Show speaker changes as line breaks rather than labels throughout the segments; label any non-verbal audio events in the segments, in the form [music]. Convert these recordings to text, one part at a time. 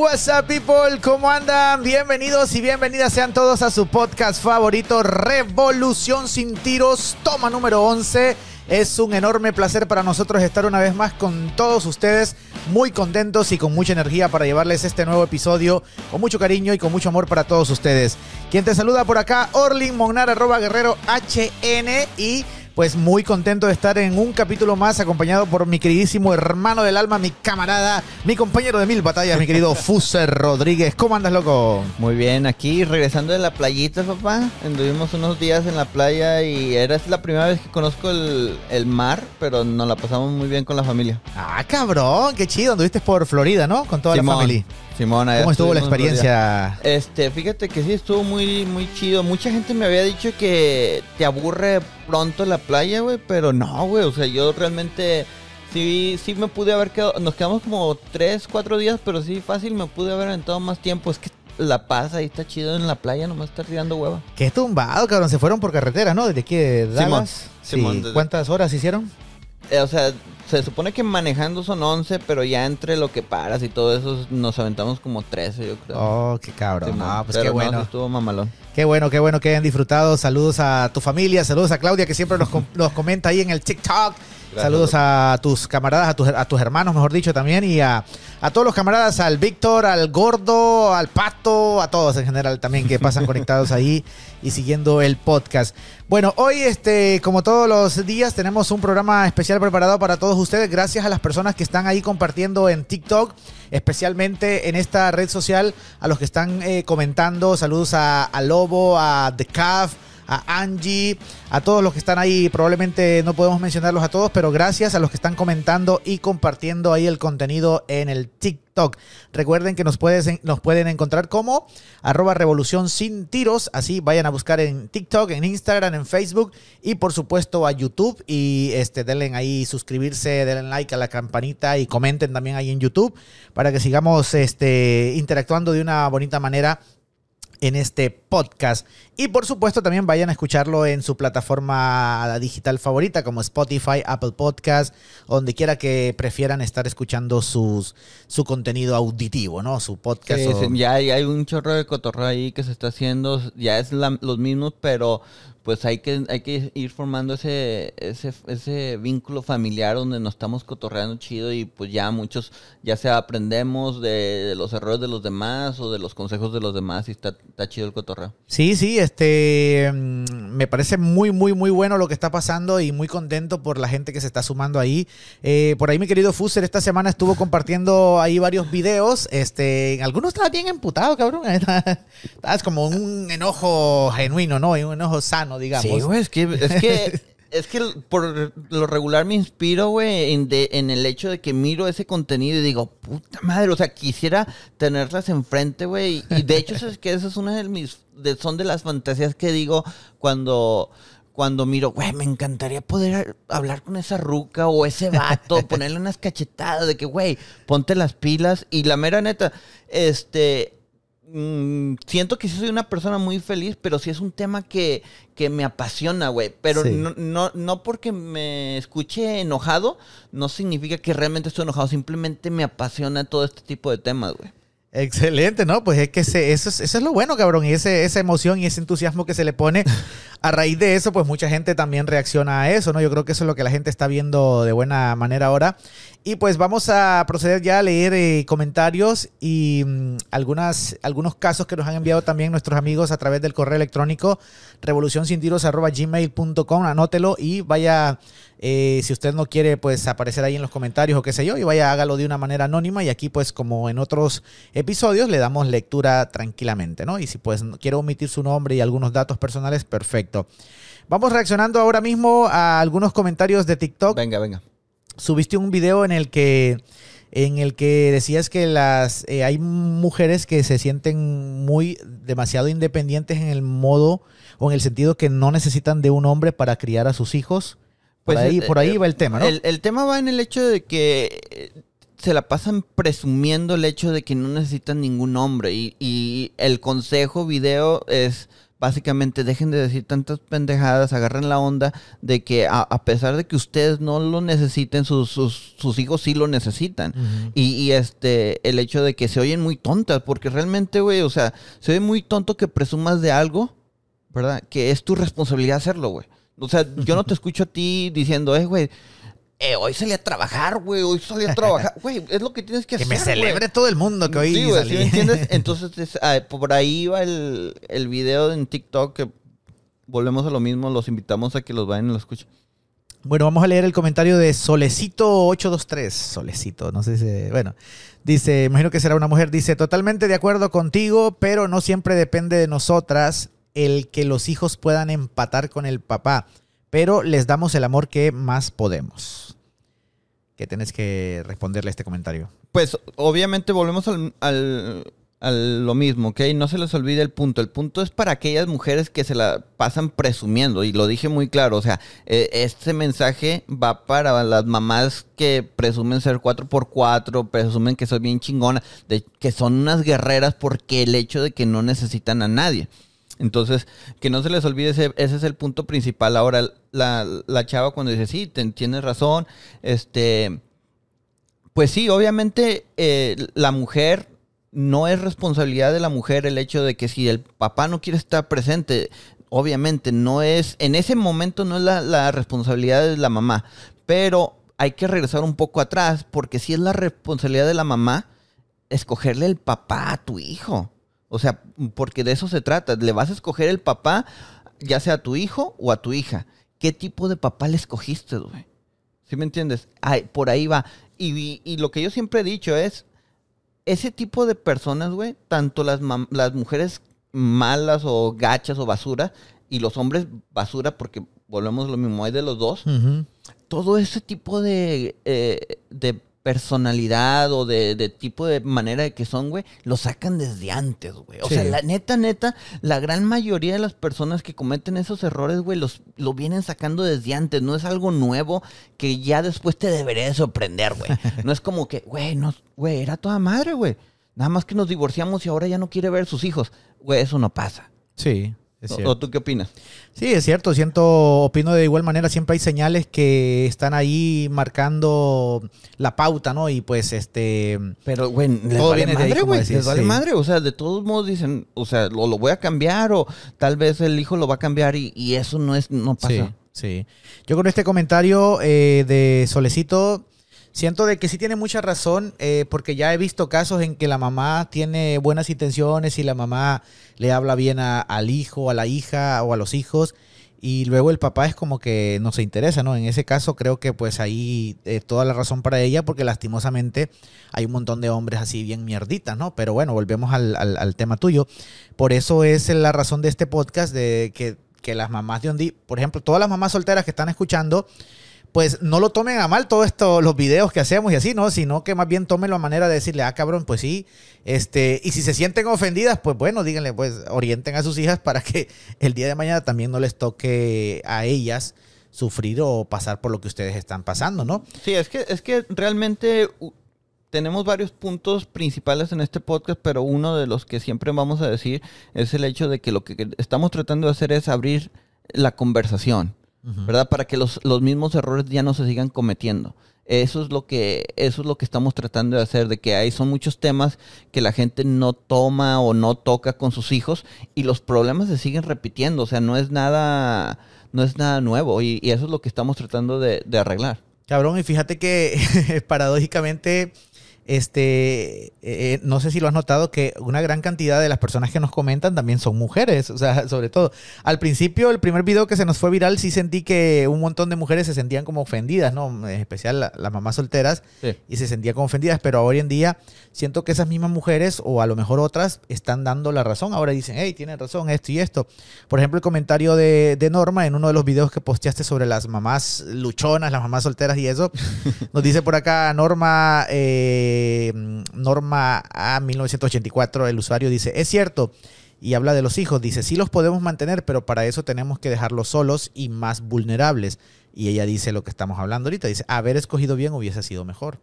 what's up people? ¿Cómo andan? Bienvenidos y bienvenidas sean todos a su podcast favorito, Revolución sin tiros, toma número 11. Es un enorme placer para nosotros estar una vez más con todos ustedes, muy contentos y con mucha energía para llevarles este nuevo episodio, con mucho cariño y con mucho amor para todos ustedes. Quien te saluda por acá, Orlin Mognar, arroba guerrero HN y pues muy contento de estar en un capítulo más acompañado por mi queridísimo hermano del alma, mi camarada, mi compañero de mil batallas, mi querido [laughs] Fuser Rodríguez. ¿Cómo andas, loco?
Muy bien, aquí regresando de la playita, papá. Anduvimos unos días en la playa y era la primera vez que conozco el, el mar, pero nos la pasamos muy bien con la familia.
Ah, cabrón, qué chido. Anduviste por Florida, ¿no? Con toda
Simón,
la familia.
Simón, allá
¿Cómo estuvo la experiencia?
Este, fíjate que sí estuvo muy, muy chido. Mucha gente me había dicho que te aburre pronto la playa, güey, pero no, güey. O sea, yo realmente sí, sí me pude haber quedado. Nos quedamos como tres, cuatro días, pero sí fácil me pude haber aventado más tiempo. Es que la paz ahí está chido en la playa, nomás estar tirando hueva.
Qué tumbado, cabrón. Se fueron por carretera, ¿no? Desde aquí de Dallas.
Simón,
Sí.
Simón, desde-
¿Cuántas horas hicieron?
Eh, o sea, se supone que manejando son 11, pero ya entre lo que paras y todo eso nos aventamos como 13, yo creo.
Oh, qué cabrón.
Simón.
No, pues
Pero
qué
no,
bueno.
sí estuvo mamalón.
Qué bueno, qué bueno que hayan disfrutado. Saludos a tu familia, saludos a Claudia que siempre nos, com- nos comenta ahí en el TikTok.
Gracias,
saludos a tus camaradas, a tus, a tus hermanos, mejor dicho, también. Y a, a todos los camaradas, al Víctor, al Gordo, al Pato, a todos en general también que pasan conectados ahí y siguiendo el podcast. Bueno, hoy, este, como todos los días, tenemos un programa especial preparado para todos ustedes. Gracias a las personas que están ahí compartiendo en TikTok, especialmente en esta red social, a los que están eh, comentando. Saludos a, a Lobo, a The Caf, a Angie, a todos los que están ahí. Probablemente no podemos mencionarlos a todos, pero gracias a los que están comentando y compartiendo ahí el contenido en el TikTok. Recuerden que nos, pueden encontrar como arroba revolución sin tiros. Así vayan a buscar en TikTok, en Instagram, en Facebook y por supuesto a YouTube. Y este, denle ahí suscribirse, denle like a la campanita y comenten también ahí en YouTube para que sigamos este, interactuando de una bonita manera en este podcast. Y por supuesto también vayan a escucharlo en su plataforma digital favorita como Spotify, Apple Podcast, donde quiera que prefieran estar escuchando sus, su contenido auditivo, ¿no? Su podcast.
Sí,
o-
sí, ya hay, hay un chorro de cotorreo ahí que se está haciendo, ya es la- los mismos, pero pues hay que, hay que ir formando ese, ese, ese vínculo familiar donde nos estamos cotorreando chido y pues ya muchos, ya sea aprendemos de, de los errores de los demás o de los consejos de los demás y está, está chido el cotorreo.
Sí, sí, este mm, me parece muy, muy, muy bueno lo que está pasando y muy contento por la gente que se está sumando ahí. Eh, por ahí mi querido Fuser esta semana estuvo compartiendo ahí varios videos. Este, algunos estaba bien emputado, cabrón. [laughs] Estabas como un enojo genuino, ¿no? Un enojo sano, digamos.
Sí, güey, es que, es que, [laughs] es que por lo regular me inspiro, güey, en, en el hecho de que miro ese contenido y digo, puta madre, o sea, quisiera tenerlas enfrente, güey. Y de hecho, es que esa es una de mis, son de las fantasías que digo cuando... Cuando miro, güey, me encantaría poder hablar con esa ruca o ese vato, ponerle unas cachetadas de que, güey, ponte las pilas. Y la mera neta, este, mm, siento que sí soy una persona muy feliz, pero sí es un tema que, que me apasiona, güey. Pero
Sí.
no, no, no porque me escuche enojado, no significa que realmente estoy enojado. Simplemente me apasiona todo este tipo de temas, güey.
Excelente, ¿no? Pues es que ese- eso, es, eso es lo bueno, cabrón. Y ese, esa emoción y ese entusiasmo que se le pone, [laughs] a raíz de eso, pues mucha gente también reacciona a eso, ¿no? Yo creo que eso es lo que la gente está viendo de buena manera ahora. Y pues vamos a proceder ya a leer eh, comentarios y mm, algunas, algunos casos que nos han enviado también nuestros amigos a través del correo electrónico revolucioncintiros.gmail.com. Anótelo y vaya, eh, si usted no quiere pues aparecer ahí en los comentarios o qué sé yo, y vaya, hágalo de una manera anónima y aquí pues como en otros episodios le damos lectura tranquilamente, ¿no? Y si pues quiere omitir su nombre y algunos datos personales, perfecto. Vamos reaccionando ahora mismo a algunos comentarios de TikTok
Venga, venga.
Subiste un video en el que en el que decías que las eh, hay mujeres que se sienten muy demasiado independientes en el modo o en el sentido que no necesitan de un hombre para criar a sus hijos. Por
Pues,
ahí,
eh,
por ahí va el tema, ¿no?
El, el tema va en el hecho de que eh, se la pasan presumiendo el hecho de que no necesitan ningún hombre. Y, y el consejo video es básicamente dejen de decir tantas pendejadas, agarren la onda de que a, a pesar de que ustedes no lo necesiten, sus, sus, sus hijos sí lo necesitan. y, y, este, el hecho de que se oyen muy tontas, porque realmente, güey, o sea, se oye muy tonto que presumas de algo, ¿verdad? Que es tu responsabilidad hacerlo, güey. O sea, yo no te [laughs] escucho a ti diciendo, eh, güey, eh, hoy salí a trabajar, güey, hoy salí a trabajar. [laughs] Güey, es lo que tienes que,
que
hacer.
me celebre todo el mundo que hoy
sí,
salí.
¿sí me entiendes? [laughs] Entonces, es, ah, por ahí va el, el video en TikTok que volvemos a lo mismo, los invitamos a que los vayan y lo escuchen.
Bueno, vamos a leer el comentario de Solecito823. Solecito, no sé si. Bueno, dice: Imagino que será una mujer. Dice: Totalmente de acuerdo contigo, pero no siempre depende de nosotras el que los hijos puedan empatar con el papá. Pero les damos el amor que más podemos. ¿Qué tenés que responderle a este comentario?
Pues, obviamente, volvemos al, al lo mismo, ¿ok? No se les olvide el punto. El punto es para aquellas mujeres que se la pasan presumiendo, y lo dije muy claro, o sea, eh, este mensaje va para las mamás que presumen ser 4x4, presumen que son bien chingonas, de, que son unas guerreras porque el hecho de que no necesitan a nadie. Entonces, que no se les olvide, ese, ese es el punto principal. Ahora, la, la chava cuando dice, sí, te, tienes razón, este... Pues sí, obviamente eh, la mujer no es responsabilidad de la mujer el hecho de que si el papá no quiere estar presente, obviamente no es, en ese momento no es la, la responsabilidad de la mamá, pero hay que regresar un poco atrás porque si es la responsabilidad de la mamá escogerle el papá a tu hijo. O sea, porque de eso se trata. Le vas a escoger el papá, ya sea a tu hijo o a tu hija. ¿Qué tipo de papá le escogiste, güey? ¿Sí me entiendes? Ay, por ahí va. Y, y, lo que yo siempre he dicho es, ese tipo de personas, güey, tanto las, las mujeres malas o gachas o basura y los hombres basura, porque volvemos a lo mismo, hay de los dos. Uh -huh. Todo ese tipo de, eh, de personalidad o de, de, tipo de manera de que son, güey, lo sacan desde antes, güey. O sí. sea, la neta, neta, la gran mayoría de las personas que cometen esos errores, güey, los lo vienen sacando desde antes. No es algo nuevo que ya después te debería de sorprender, güey. [laughs] No es como que, güey, no, güey, era toda madre, güey. Nada más que nos divorciamos y ahora ya no quiere ver a sus hijos. Güey, eso no pasa.
Sí.
¿O tú qué opinas?
Sí, es cierto. Siento, opino de igual manera. Siempre hay señales que están ahí marcando la pauta, ¿no? Y pues, este.
Pero, güey, todo vale viene madre, de ahí, güey. Les vale sí. madre. O sea, de todos modos dicen, o sea, lo, lo, voy a cambiar o tal vez el hijo lo va a cambiar y, y eso no es, no pasa.
Sí, sí. Yo con este comentario eh, de Solecito. Siento de que sí tiene mucha razón, eh, porque ya he visto casos en que la mamá tiene buenas intenciones y la mamá le habla bien a, al hijo, a la hija o a los hijos, y luego el papá es como que no se interesa, ¿no? En ese caso creo que pues ahí eh, toda la razón para ella, porque lastimosamente hay un montón de hombres así bien mierditas, ¿no? Pero bueno, volvemos al, tema tuyo. Por eso es la razón de este podcast, de que, que las mamás de Ondi, por ejemplo, todas las mamás solteras que están escuchando, pues no lo tomen a mal todos esto, los videos que hacemos y así, ¿no? Sino que más bien tomen la manera de decirle, ah, cabrón, pues sí. Este, y si se sienten ofendidas, pues bueno, díganle, pues orienten a sus hijas para que [laughs] el día de mañana también no les toque a ellas sufrir o pasar por lo que ustedes están pasando, ¿no?
Sí, es que, es que realmente tenemos varios puntos principales en este podcast, pero uno de los que siempre vamos a decir es el hecho de que lo que estamos tratando de hacer es abrir la conversación. ¿Verdad? Para que los, los, mismos errores ya no se sigan cometiendo. Eso es lo que eso es lo que estamos tratando de hacer, de que hay son muchos temas que la gente no toma o no toca con sus hijos y los problemas se siguen repitiendo, o sea, no es nada no es nada nuevo y, y eso es lo que estamos tratando de, de arreglar.
Cabrón, y fíjate que [laughs] paradójicamente este, eh, no sé si lo has notado que una gran cantidad de las personas que nos comentan también son mujeres, o sea, sobre todo. Al principio, el primer video que se nos fue viral, sí sentí que un montón de mujeres se sentían como ofendidas, ¿no? En especial las la mamás solteras, sí. y se sentían como ofendidas, pero hoy en día siento que esas mismas mujeres, o a lo mejor otras, están dando la razón. Ahora dicen, hey, tienen razón, esto y esto. Por ejemplo, el comentario de, de Norma en uno de los videos que posteaste sobre las mamás luchonas, las mamás solteras y eso, [laughs] nos dice por acá Norma... Eh, Norma A 1984, el usuario dice, es cierto, y habla de los hijos, dice, sí los podemos mantener, pero para eso tenemos que dejarlos solos y más vulnerables. Y ella dice lo que estamos hablando ahorita, dice, haber escogido bien hubiese sido mejor.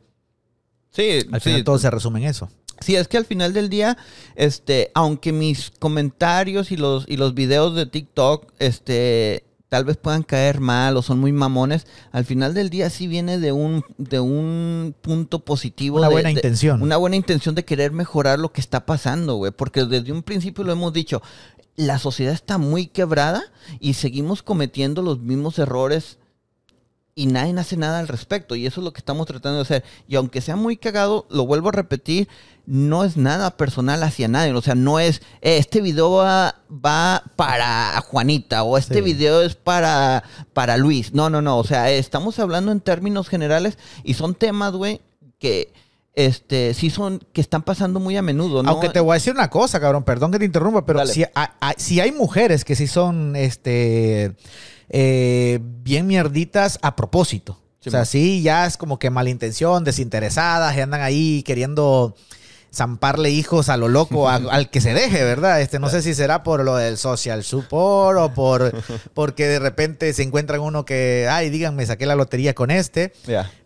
Sí,
Al
sí.
final todo se resume en eso.
Sí, es que al final del día, este, aunque mis comentarios y los, y los videos de TikTok, este, tal vez puedan caer mal o son muy mamones, al final del día sí viene de un, de un punto positivo.
Una
de-
buena
de-
intención.
Una buena intención de querer mejorar lo que está pasando, güey. Porque desde un principio lo hemos dicho, la sociedad está muy quebrada y seguimos cometiendo los mismos errores y nadie hace nada al respecto. Y eso es lo que estamos tratando de hacer. Y aunque sea muy cagado, lo vuelvo a repetir, no es nada personal hacia nadie. O sea, no es, "Eh, este video va, va para Juanita o este
Sí.
video es para, para Luis. No, no, no. O sea, estamos hablando en términos generales y son temas, güey, que este sí son, que están pasando muy a menudo. ¿no?
Aunque te voy a decir una cosa, cabrón, perdón que te interrumpa, pero si, si hay mujeres que sí son este eh, bien mierditas a propósito.
Sí,
o sea,
man.
sí, ya es como que malintención, desinteresadas, y andan ahí queriendo zamparle hijos a lo loco, a- [laughs] al que se deje, ¿verdad? Este, no sé si será por lo del social support o por [laughs] porque de repente se encuentran uno que, ay, díganme, saqué la lotería con este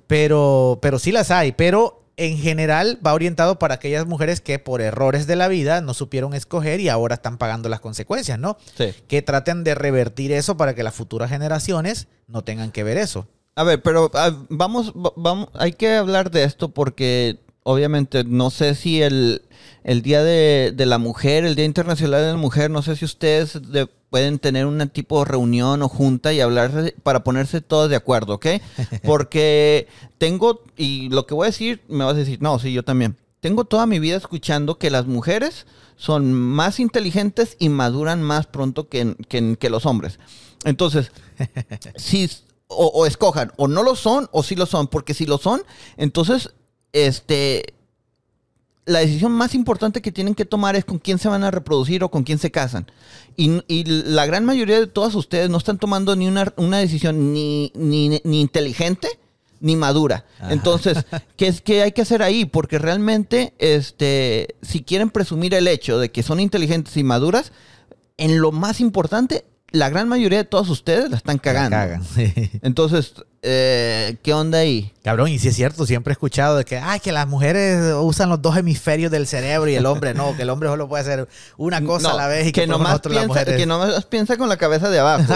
pero, pero sí las hay, pero en general va orientado para aquellas mujeres que por errores de la vida no supieron escoger y ahora están pagando las consecuencias, ¿no?
Sí.
Que traten de revertir eso para que las futuras generaciones no tengan que ver eso.
A ver, pero ah, vamos, va- vamos, hay que hablar de esto porque obviamente no sé si el, el Día de, de la Mujer, el Día Internacional de la Mujer, no sé si ustedes de- pueden tener un tipo de reunión o junta y hablar para ponerse todos de acuerdo, ¿ok? [laughs] Porque tengo, y lo que voy a decir, me vas a decir, no, sí, yo también. Tengo toda mi vida escuchando que las mujeres son más inteligentes y maduran más pronto que, que- que los hombres. Entonces, [laughs] si o, o escojan, o no lo son, o sí lo son, porque si lo son, entonces, este, la decisión más importante que tienen que tomar es con quién se van a reproducir o con quién se casan. Y, y la gran mayoría de todas ustedes no están tomando ni una, una decisión ni, ni, ni inteligente ni madura. Entonces, [laughs] ¿qué es que hay que hacer ahí? Porque realmente, este, si quieren presumir el hecho de que son inteligentes y maduras, en lo más importante, la gran mayoría de todos ustedes la están cagando.
La cagan. [laughs]
Entonces, eh, ¿qué onda ahí?
Cabrón, y si es cierto, siempre he escuchado de que, ay, que las mujeres usan los dos hemisferios del cerebro y el hombre no, que el hombre solo puede hacer una cosa
No,
a la vez y que,
que nomás,
nosotros las
piensa,
mujeres...
que nomás piensa con la cabeza de abajo. es,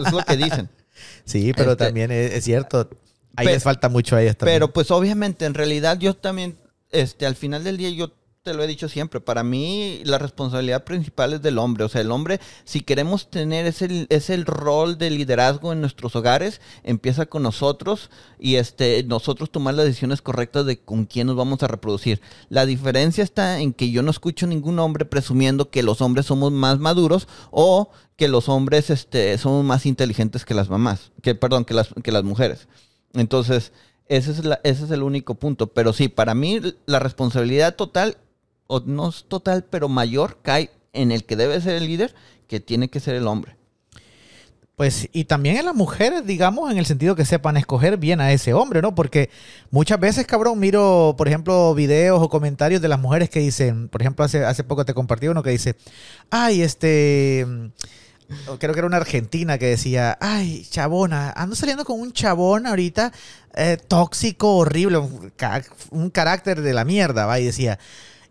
lo, es lo que dicen. [laughs]
Sí, pero
Este-
también es, es cierto. Ahí les falta mucho a ellas también.
Pero pues obviamente, en realidad yo también, este, al final del día yo te lo he dicho siempre, para mí la responsabilidad principal es del hombre. O sea, el hombre, si queremos tener ese, ese rol de liderazgo en nuestros hogares, empieza con nosotros y este, nosotros tomar las decisiones correctas de con quién nos vamos a reproducir. La diferencia está en que yo no escucho ningún hombre presumiendo que los hombres somos más maduros o que los hombres este, somos más inteligentes que las mamás, que perdón, que las, que las mujeres. Entonces, ese es, ese es el único punto. Pero sí, para mí la responsabilidad total, o no es total, pero mayor, cae en el que debe ser el líder, que tiene que ser el hombre.
Pues, y también en las mujeres, digamos, en el sentido que sepan escoger bien a ese hombre, ¿no? Porque muchas veces, cabrón, miro, por ejemplo, videos o comentarios de las mujeres que dicen, por ejemplo, hace, hace poco te compartí uno que dice, ay, este, mm, creo que era una argentina que decía, ay, chabona, ando saliendo con un chabón ahorita eh, tóxico, horrible, un, ca- un carácter de la mierda, va, y decía...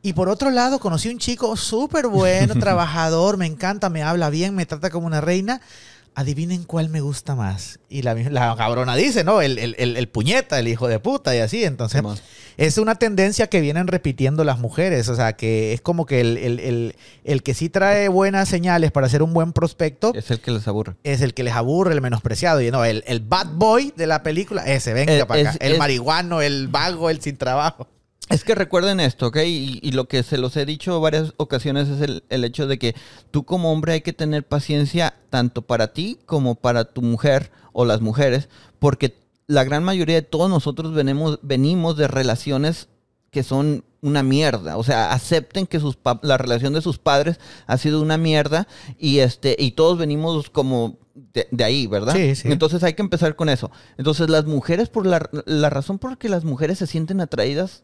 Y por otro lado, conocí un chico súper bueno, [laughs] trabajador, me encanta, me habla bien, me trata como una reina. Adivinen cuál me gusta más. Y la, la cabrona dice, ¿no? El, el- el- el puñeta, el hijo de puta y así. Entonces, es una tendencia que vienen repitiendo las mujeres. O sea, que es como que el, el- el- el que sí trae buenas señales para ser un buen prospecto
Es el que les aburre.
es el que les aburre, el menospreciado. Y no, el, el bad boy de la película, ese, venga
Eh,
para acá. El marihuano, el vago, el sin trabajo.
Es que recuerden esto, ¿ok? Y, y lo que se los he dicho varias ocasiones es el, el hecho de que tú como hombre hay que tener paciencia tanto para ti como para tu mujer o las mujeres, porque la gran mayoría de todos nosotros venimos, venimos de relaciones que son una mierda. O sea, acepten que sus pa- la relación de sus padres ha sido una mierda y este y todos venimos como de, de ahí, ¿verdad?
Sí, sí.
Entonces hay que empezar con eso. Entonces las mujeres, por la, la razón por la que las mujeres se sienten atraídas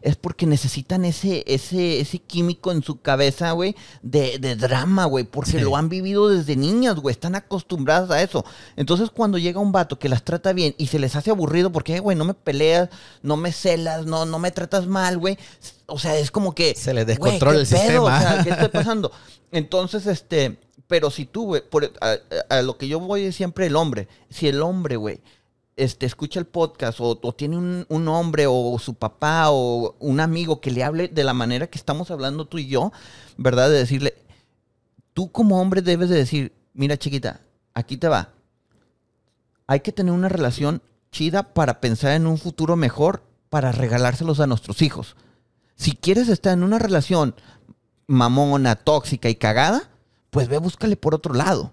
es porque necesitan ese, ese, ese químico en su cabeza, güey, de, de drama, güey, porque
Sí.
lo han vivido desde niñas, güey, están acostumbradas a eso. Entonces, cuando llega un vato que las trata bien y se les hace aburrido porque, "Eh, güey, no me peleas, no me celas, no, no me tratas mal, güey. O sea, es como que.
Se les descontrola
¿qué
el
pedo?
sistema.
O sea, ¿qué está [laughs] pasando? Entonces, este. Pero si tú, güey, por- a, a- a lo que yo voy es siempre el hombre. Si el hombre, güey, este, escucha el podcast o, tiene un, un hombre o su papá o un amigo que le hable de la manera que estamos hablando tú y yo, ¿verdad? De decirle, tú como hombre debes de decir, mira chiquita, aquí te va. Hay que tener una relación chida para pensar en un futuro mejor para regalárselos a nuestros hijos. Si quieres estar en una relación mamona, tóxica y cagada, pues ve, búscale por otro lado.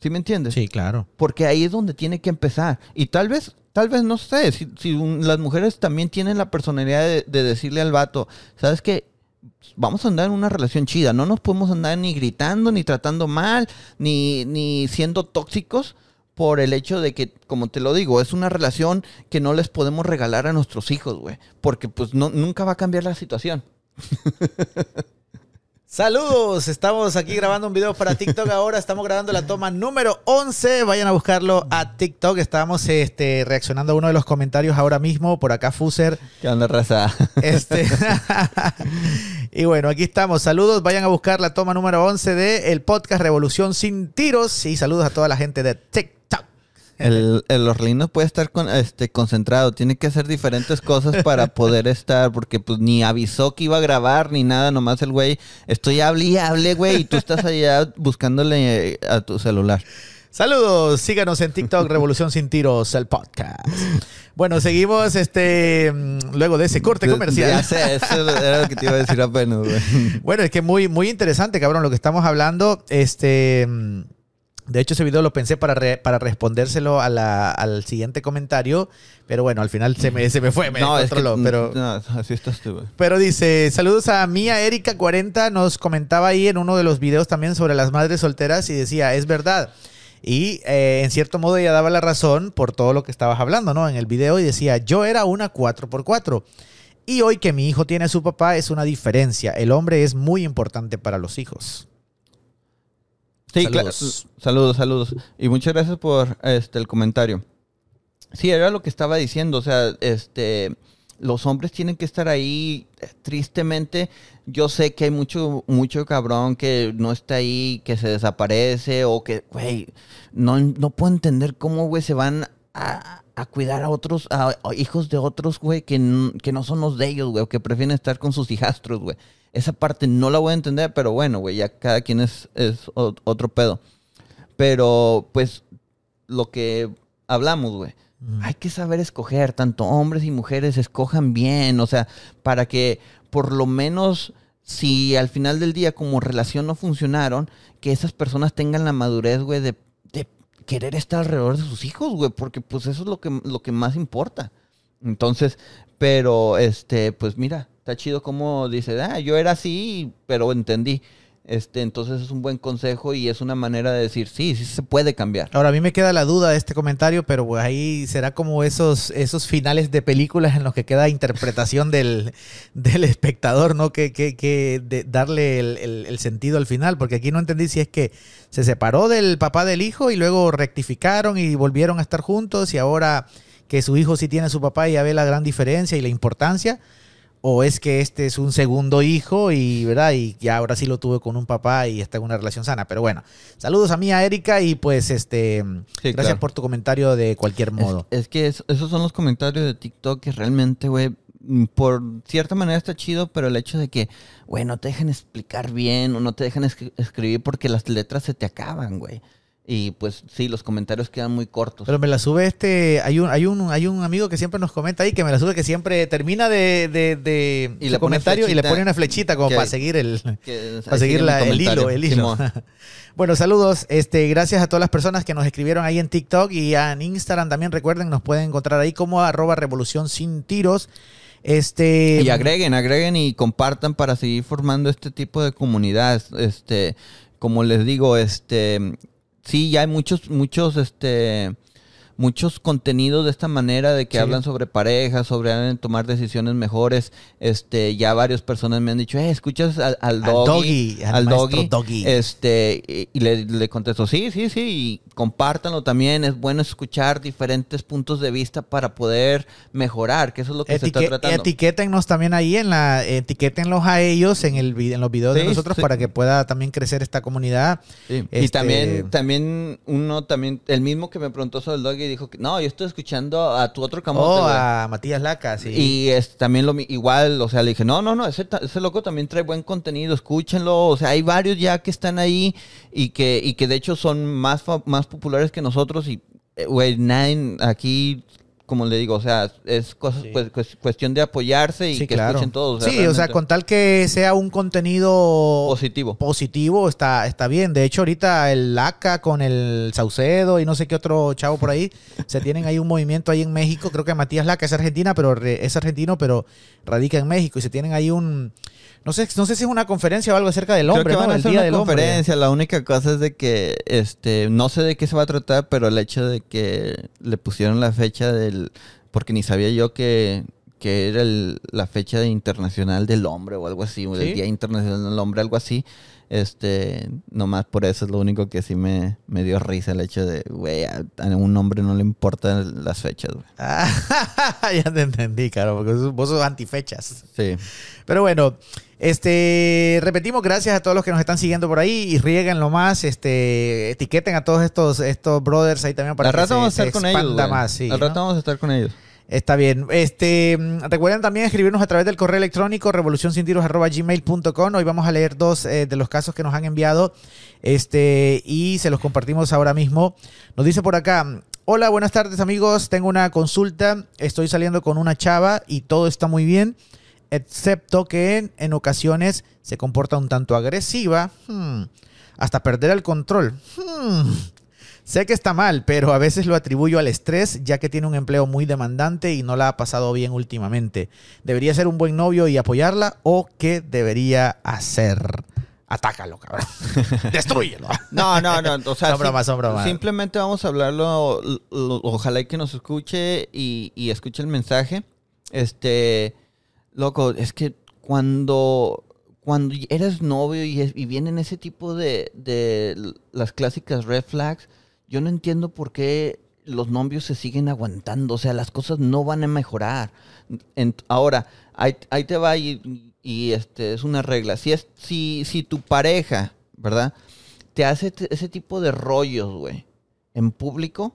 ¿Sí me entiendes?
Sí, claro.
Porque ahí es donde tiene que empezar. Y tal vez, tal vez, no sé, si, si un- las mujeres también tienen la personalidad de, de decirle al vato, ¿sabes qué? Vamos a andar en una relación chida. No nos podemos andar ni gritando, ni tratando mal, ni, ni siendo tóxicos por el hecho de que, como te lo digo, es una relación que no les podemos regalar a nuestros hijos, güey. Porque pues no, nunca va a cambiar la situación. [laughs]
Saludos, estamos aquí grabando un video para TikTok ahora, estamos grabando la toma número 11, vayan a buscarlo a TikTok, estamos este, reaccionando a uno de los comentarios ahora mismo, por acá Fuser,
¿Qué onda, raza?
este, [laughs] y bueno, aquí estamos, saludos, vayan a buscar la toma número 11 de el podcast Revolución Sin Tiros y saludos a toda la gente de TikTok.
El, el Orlando puede estar con, este, concentrado, tiene que hacer diferentes cosas para [laughs] poder estar, porque pues ni avisó que iba a grabar ni nada, nomás el güey, estoy hable y hable, güey, y tú estás allá buscándole eh, a tu celular.
Saludos, síganos en TikTok Revolución Sin Tiros, el podcast. Bueno, seguimos este mm, luego de ese corte comercial.
Ya sé, eso era lo que te iba a decir apenas, güey.
Bueno, es que muy, muy interesante, cabrón, lo que estamos hablando. Este, mm, de hecho, ese video lo pensé para, re- para respondérselo a la- al siguiente comentario, pero bueno, al final se me, se me fue, me
No, es que,
descontroló, pero,
no, así estás tú,
pero dice, saludos a Mía Erika 40, nos comentaba ahí en uno de los videos también sobre las madres solteras y decía, es verdad. Y eh, en cierto modo ella daba la razón por todo lo que estabas hablando, ¿no? En el video y decía, yo era una 4x4. Y hoy que mi hijo tiene a su papá es una diferencia. El hombre es muy importante para los hijos.
Sí,
Saludos.
claro. Saludos, saludos. Y muchas gracias por este el comentario. Sí, era lo que estaba diciendo. O sea, este los hombres tienen que estar ahí. eh, Tristemente, yo sé que hay mucho, mucho cabrón que no está ahí, que se desaparece, o que, güey, no, no puedo entender cómo, güey, se van a, a cuidar a otros, a, a hijos de otros, güey, que, que no son los de ellos, güey, o que prefieren estar con sus hijastros, güey. Esa parte no la voy a entender, pero bueno, güey, ya cada quien es, es otro pedo. Pero, pues, lo que hablamos, güey. Hay que saber escoger, tanto hombres y mujeres escojan bien, o sea, para que por lo menos si al final del día como relación no funcionaron, que esas personas tengan la madurez, güey, de, de querer estar alrededor de sus hijos, güey, porque pues eso es lo que, lo que más importa. Entonces, pero, este, pues mira, está chido como dice, ah, yo era así, pero entendí. Este, entonces es un buen consejo y es una manera de decir, sí, sí se puede cambiar.
Ahora, a mí me queda la duda de este comentario, pero ahí será como esos, esos finales de películas en los que queda interpretación del, [laughs] del espectador, ¿no? Que, que, que darle el, el- el sentido al final, porque aquí no entendí si es que se separó del papá del hijo y luego rectificaron y volvieron a estar juntos y ahora que su hijo sí tiene a su papá y ya ve la gran diferencia y la importancia. O es que este es un segundo hijo y, ¿verdad? Y ya ahora sí lo tuve con un papá y está en una relación sana. Pero bueno, saludos a mí, a Erika, y pues este,
Sí,
gracias
claro.
por tu comentario de cualquier modo.
Es, que es- esos son los comentarios de TikTok que realmente, güey, mm, por cierta manera está chido, pero el hecho de que, güey, no te dejan explicar bien o no te dejan escri- escribir porque las letras se te acaban, güey. Y pues sí, los comentarios quedan muy cortos.
Pero me la sube este, hay un, hay un, hay un amigo que siempre nos comenta ahí, que me la sube que siempre termina de, de, de
Y
su comentario y le pone una flechita como
que-
para seguir el,
Que- [laughs]
para seguir la- el hilo, el hilo. [laughs] Bueno, saludos. Este, gracias a todas las personas que nos escribieron ahí en TikTok y en Instagram también. Recuerden, nos pueden encontrar ahí como arroba revolución sin tiros. Este.
Y agreguen, agreguen y compartan para seguir formando este tipo de comunidades. Este, como les digo, este, sí, ya hay muchos, muchos, este, muchos contenidos de esta manera de que
Sí.
hablan sobre parejas, sobre tomar decisiones mejores. Este, ya varias personas me han dicho, eh, escuchas al, al
Al
doggy,
doggy, al
doggy.
doggy.
Este, y, y le, le contesto, sí, sí, sí, y compártanlo también. Es bueno escuchar diferentes puntos de vista para poder mejorar, que eso es lo que se está tratando.
etiquétennos también ahí en la etiquétenlos a ellos en el en los videos de nosotros
sí.
para que pueda también crecer esta comunidad.
Y
Este-
también, también uno también, el mismo que me preguntó sobre el dog y dijo que no, yo estoy escuchando a tu otro camote,
Oh,
güey".
a Matías Laca, sí.
Y es también lo igual, o sea, le dije, no, no, no, ese, ese loco también trae buen contenido, escúchenlo. O sea, hay varios ya que están ahí y que, y que de hecho son más, más populares que nosotros. Y, eh, güey, nadie aquí, como le digo, o sea, es cosa-
Sí.
pues, pues, cuestión de apoyarse y
Sí,
que
claro.
escuchen todos.
sí, o sea, con tal que sea un contenido
positivo.
positivo está, está bien. De hecho, ahorita el Laca con el Saucedo y no sé qué otro chavo por ahí, [laughs] se tienen ahí un movimiento ahí en México. Creo que Matías Laca es argentina, pero re- es argentino, pero radica en México. Y se tienen ahí un no sé, no sé si es una conferencia o algo acerca del hombre,
Creo que van
¿no?
a
El
hacer
día
una
del hombre.
conferencia. La única cosa es de que, este, no sé de qué se va a tratar, pero el hecho de que le pusieron la fecha del, porque ni sabía yo que, que era el- la fecha de internacional del hombre o algo así, o
¿Sí?
el Día Internacional del Hombre, algo así. Este, nomás por eso es lo único que sí me, me dio risa el hecho de, güey, a, a un hombre no le importan las fechas, güey. [laughs]
Ah, ya te entendí, claro, porque vos sos antifechas.
Sí.
Pero bueno, este repetimos gracias a todos los que nos están siguiendo por ahí y rieguenlo más, este etiqueten a todos estos estos brothers ahí también para
Al
que
rato
se,
vamos a
se
estar con ellos,
expanda más, sí,
Al
¿no?
rato vamos a estar con ellos.
Está bien. Este, mm, recuerden también escribirnos a través del correo electrónico revolucionsintiros@gmail.com. Hoy vamos a leer dos eh, de los casos que nos han enviado este, y se los compartimos ahora mismo. Nos dice por acá, hola, buenas tardes amigos, tengo una consulta, estoy saliendo con una chava y todo está muy bien, excepto que en, en ocasiones se comporta un tanto agresiva, hmm, hasta perder el control. Hmm. Sé que está mal, pero a veces lo atribuyo al estrés, ya que tiene un empleo muy demandante y no la ha pasado bien últimamente. ¿Debería ser un buen novio y apoyarla o qué debería hacer? Atácalo, cabrón. [laughs] Destrúyelo.
No, no, no. O sea,
Son bromas, son bromas.
Simplemente vamos a hablarlo. Ojalá y que nos escuche y, y escuche el mensaje. Este, loco, es que cuando, cuando eres novio y, y vienen ese tipo de, de las clásicas red flags, yo no entiendo por qué los novios se siguen aguantando. O sea, las cosas no van a mejorar. En- ahora, ahí, ahí te va y, y, este es una regla. Si es, si, si tu pareja, ¿verdad? Te hace ese tipo de rollos, güey, en público,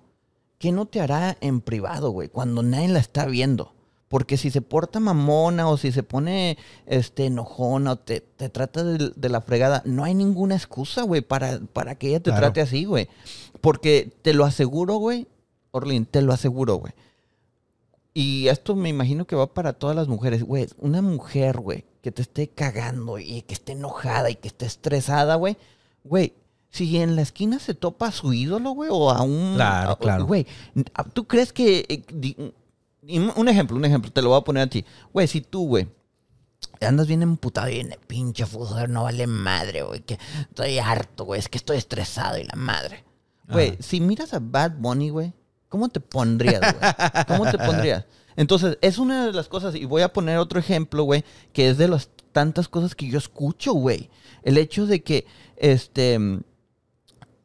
¿qué no te hará en privado, güey? Cuando nadie la está viendo. Porque si se porta mamona o si se pone este, enojona o te, te trata de, de la fregada, no hay ninguna excusa, güey, para, para que ella te
Claro.
trate así, güey. Porque te lo aseguro, güey, Orlin, te lo aseguro, güey. Y esto me imagino que va para todas las mujeres, güey. Una mujer, güey, que te esté cagando y que esté enojada y que esté estresada, güey. Güey, si en la esquina se topa a su ídolo, güey, o a un...
Claro,
a-
claro.
Güey, ¿tú crees que... un ejemplo, un ejemplo, te lo voy a poner a ti. Güey, si tú, güey, andas bien emputado y en pinche fútbol no vale madre, güey, que estoy harto, güey, es que estoy estresado y la madre. Güey, si miras a Bad Bunny, güey, ¿cómo te pondrías, güey? ¿Cómo te pondrías? Entonces, es una de las cosas, y voy a poner otro ejemplo, güey, que es de las tantas cosas que yo escucho, güey. El hecho de que, este,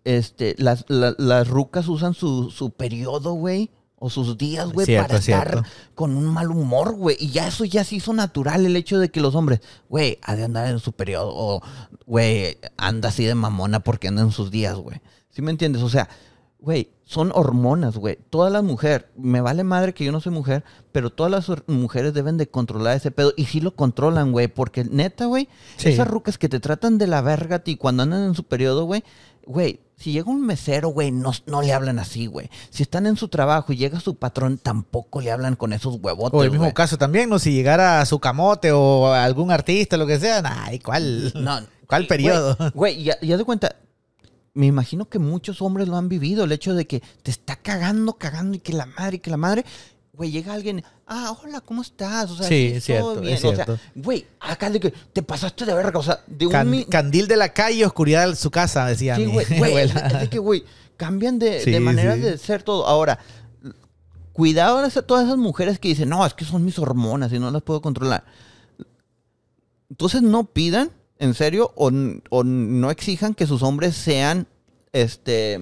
este, las, la- las rucas usan su, su periodo, güey, o sus días, güey, para estar
cierto.
con un mal humor, güey. Y ya eso ya se hizo natural, el hecho de que los hombres, güey, ha de andar en su periodo, o, güey, anda así de mamona porque anda en sus días, güey. ¿Sí me entiendes? O sea, güey, son hormonas, güey. Todas las mujeres, me vale madre que yo no soy mujer, pero todas las mujeres deben de controlar ese pedo. Y sí lo controlan, güey, porque neta, güey,
Sí.
esas rucas que te tratan de la verga a ti cuando andan en su periodo, güey, güey, si llega un mesero, güey, no, no le hablan así, güey. Si están en su trabajo y llega su patrón, tampoco le hablan con esos huevotes,
O el mismo
güey.
caso también, ¿no? Si llegara a su camote o a algún artista, lo que sea, ay, ¿cuál?
No, [laughs]
¿Cuál periodo?
Güey, güey, ya, ya de cuenta, me imagino que muchos hombres lo han vivido, el hecho de que te está cagando, cagando y que la madre, y que la madre, güey, llega alguien, ah, hola, ¿cómo estás? O sea,
Sí,
todo
es cierto,
bien.
es
O sea, güey, acá de que te pasaste de verga, o sea, de un...
Can-
mi-
candil de la calle, oscuridad de su casa, decía
Sí,
mi
güey, [laughs] güey, es, que, güey, cambian de,
Sí,
de manera
sí.
de ser todo. Ahora, Cuidado a todas esas mujeres que dicen, no, es que son mis hormonas y no las puedo controlar. Entonces no pidan, en serio, o, o no exijan que sus hombres sean, este,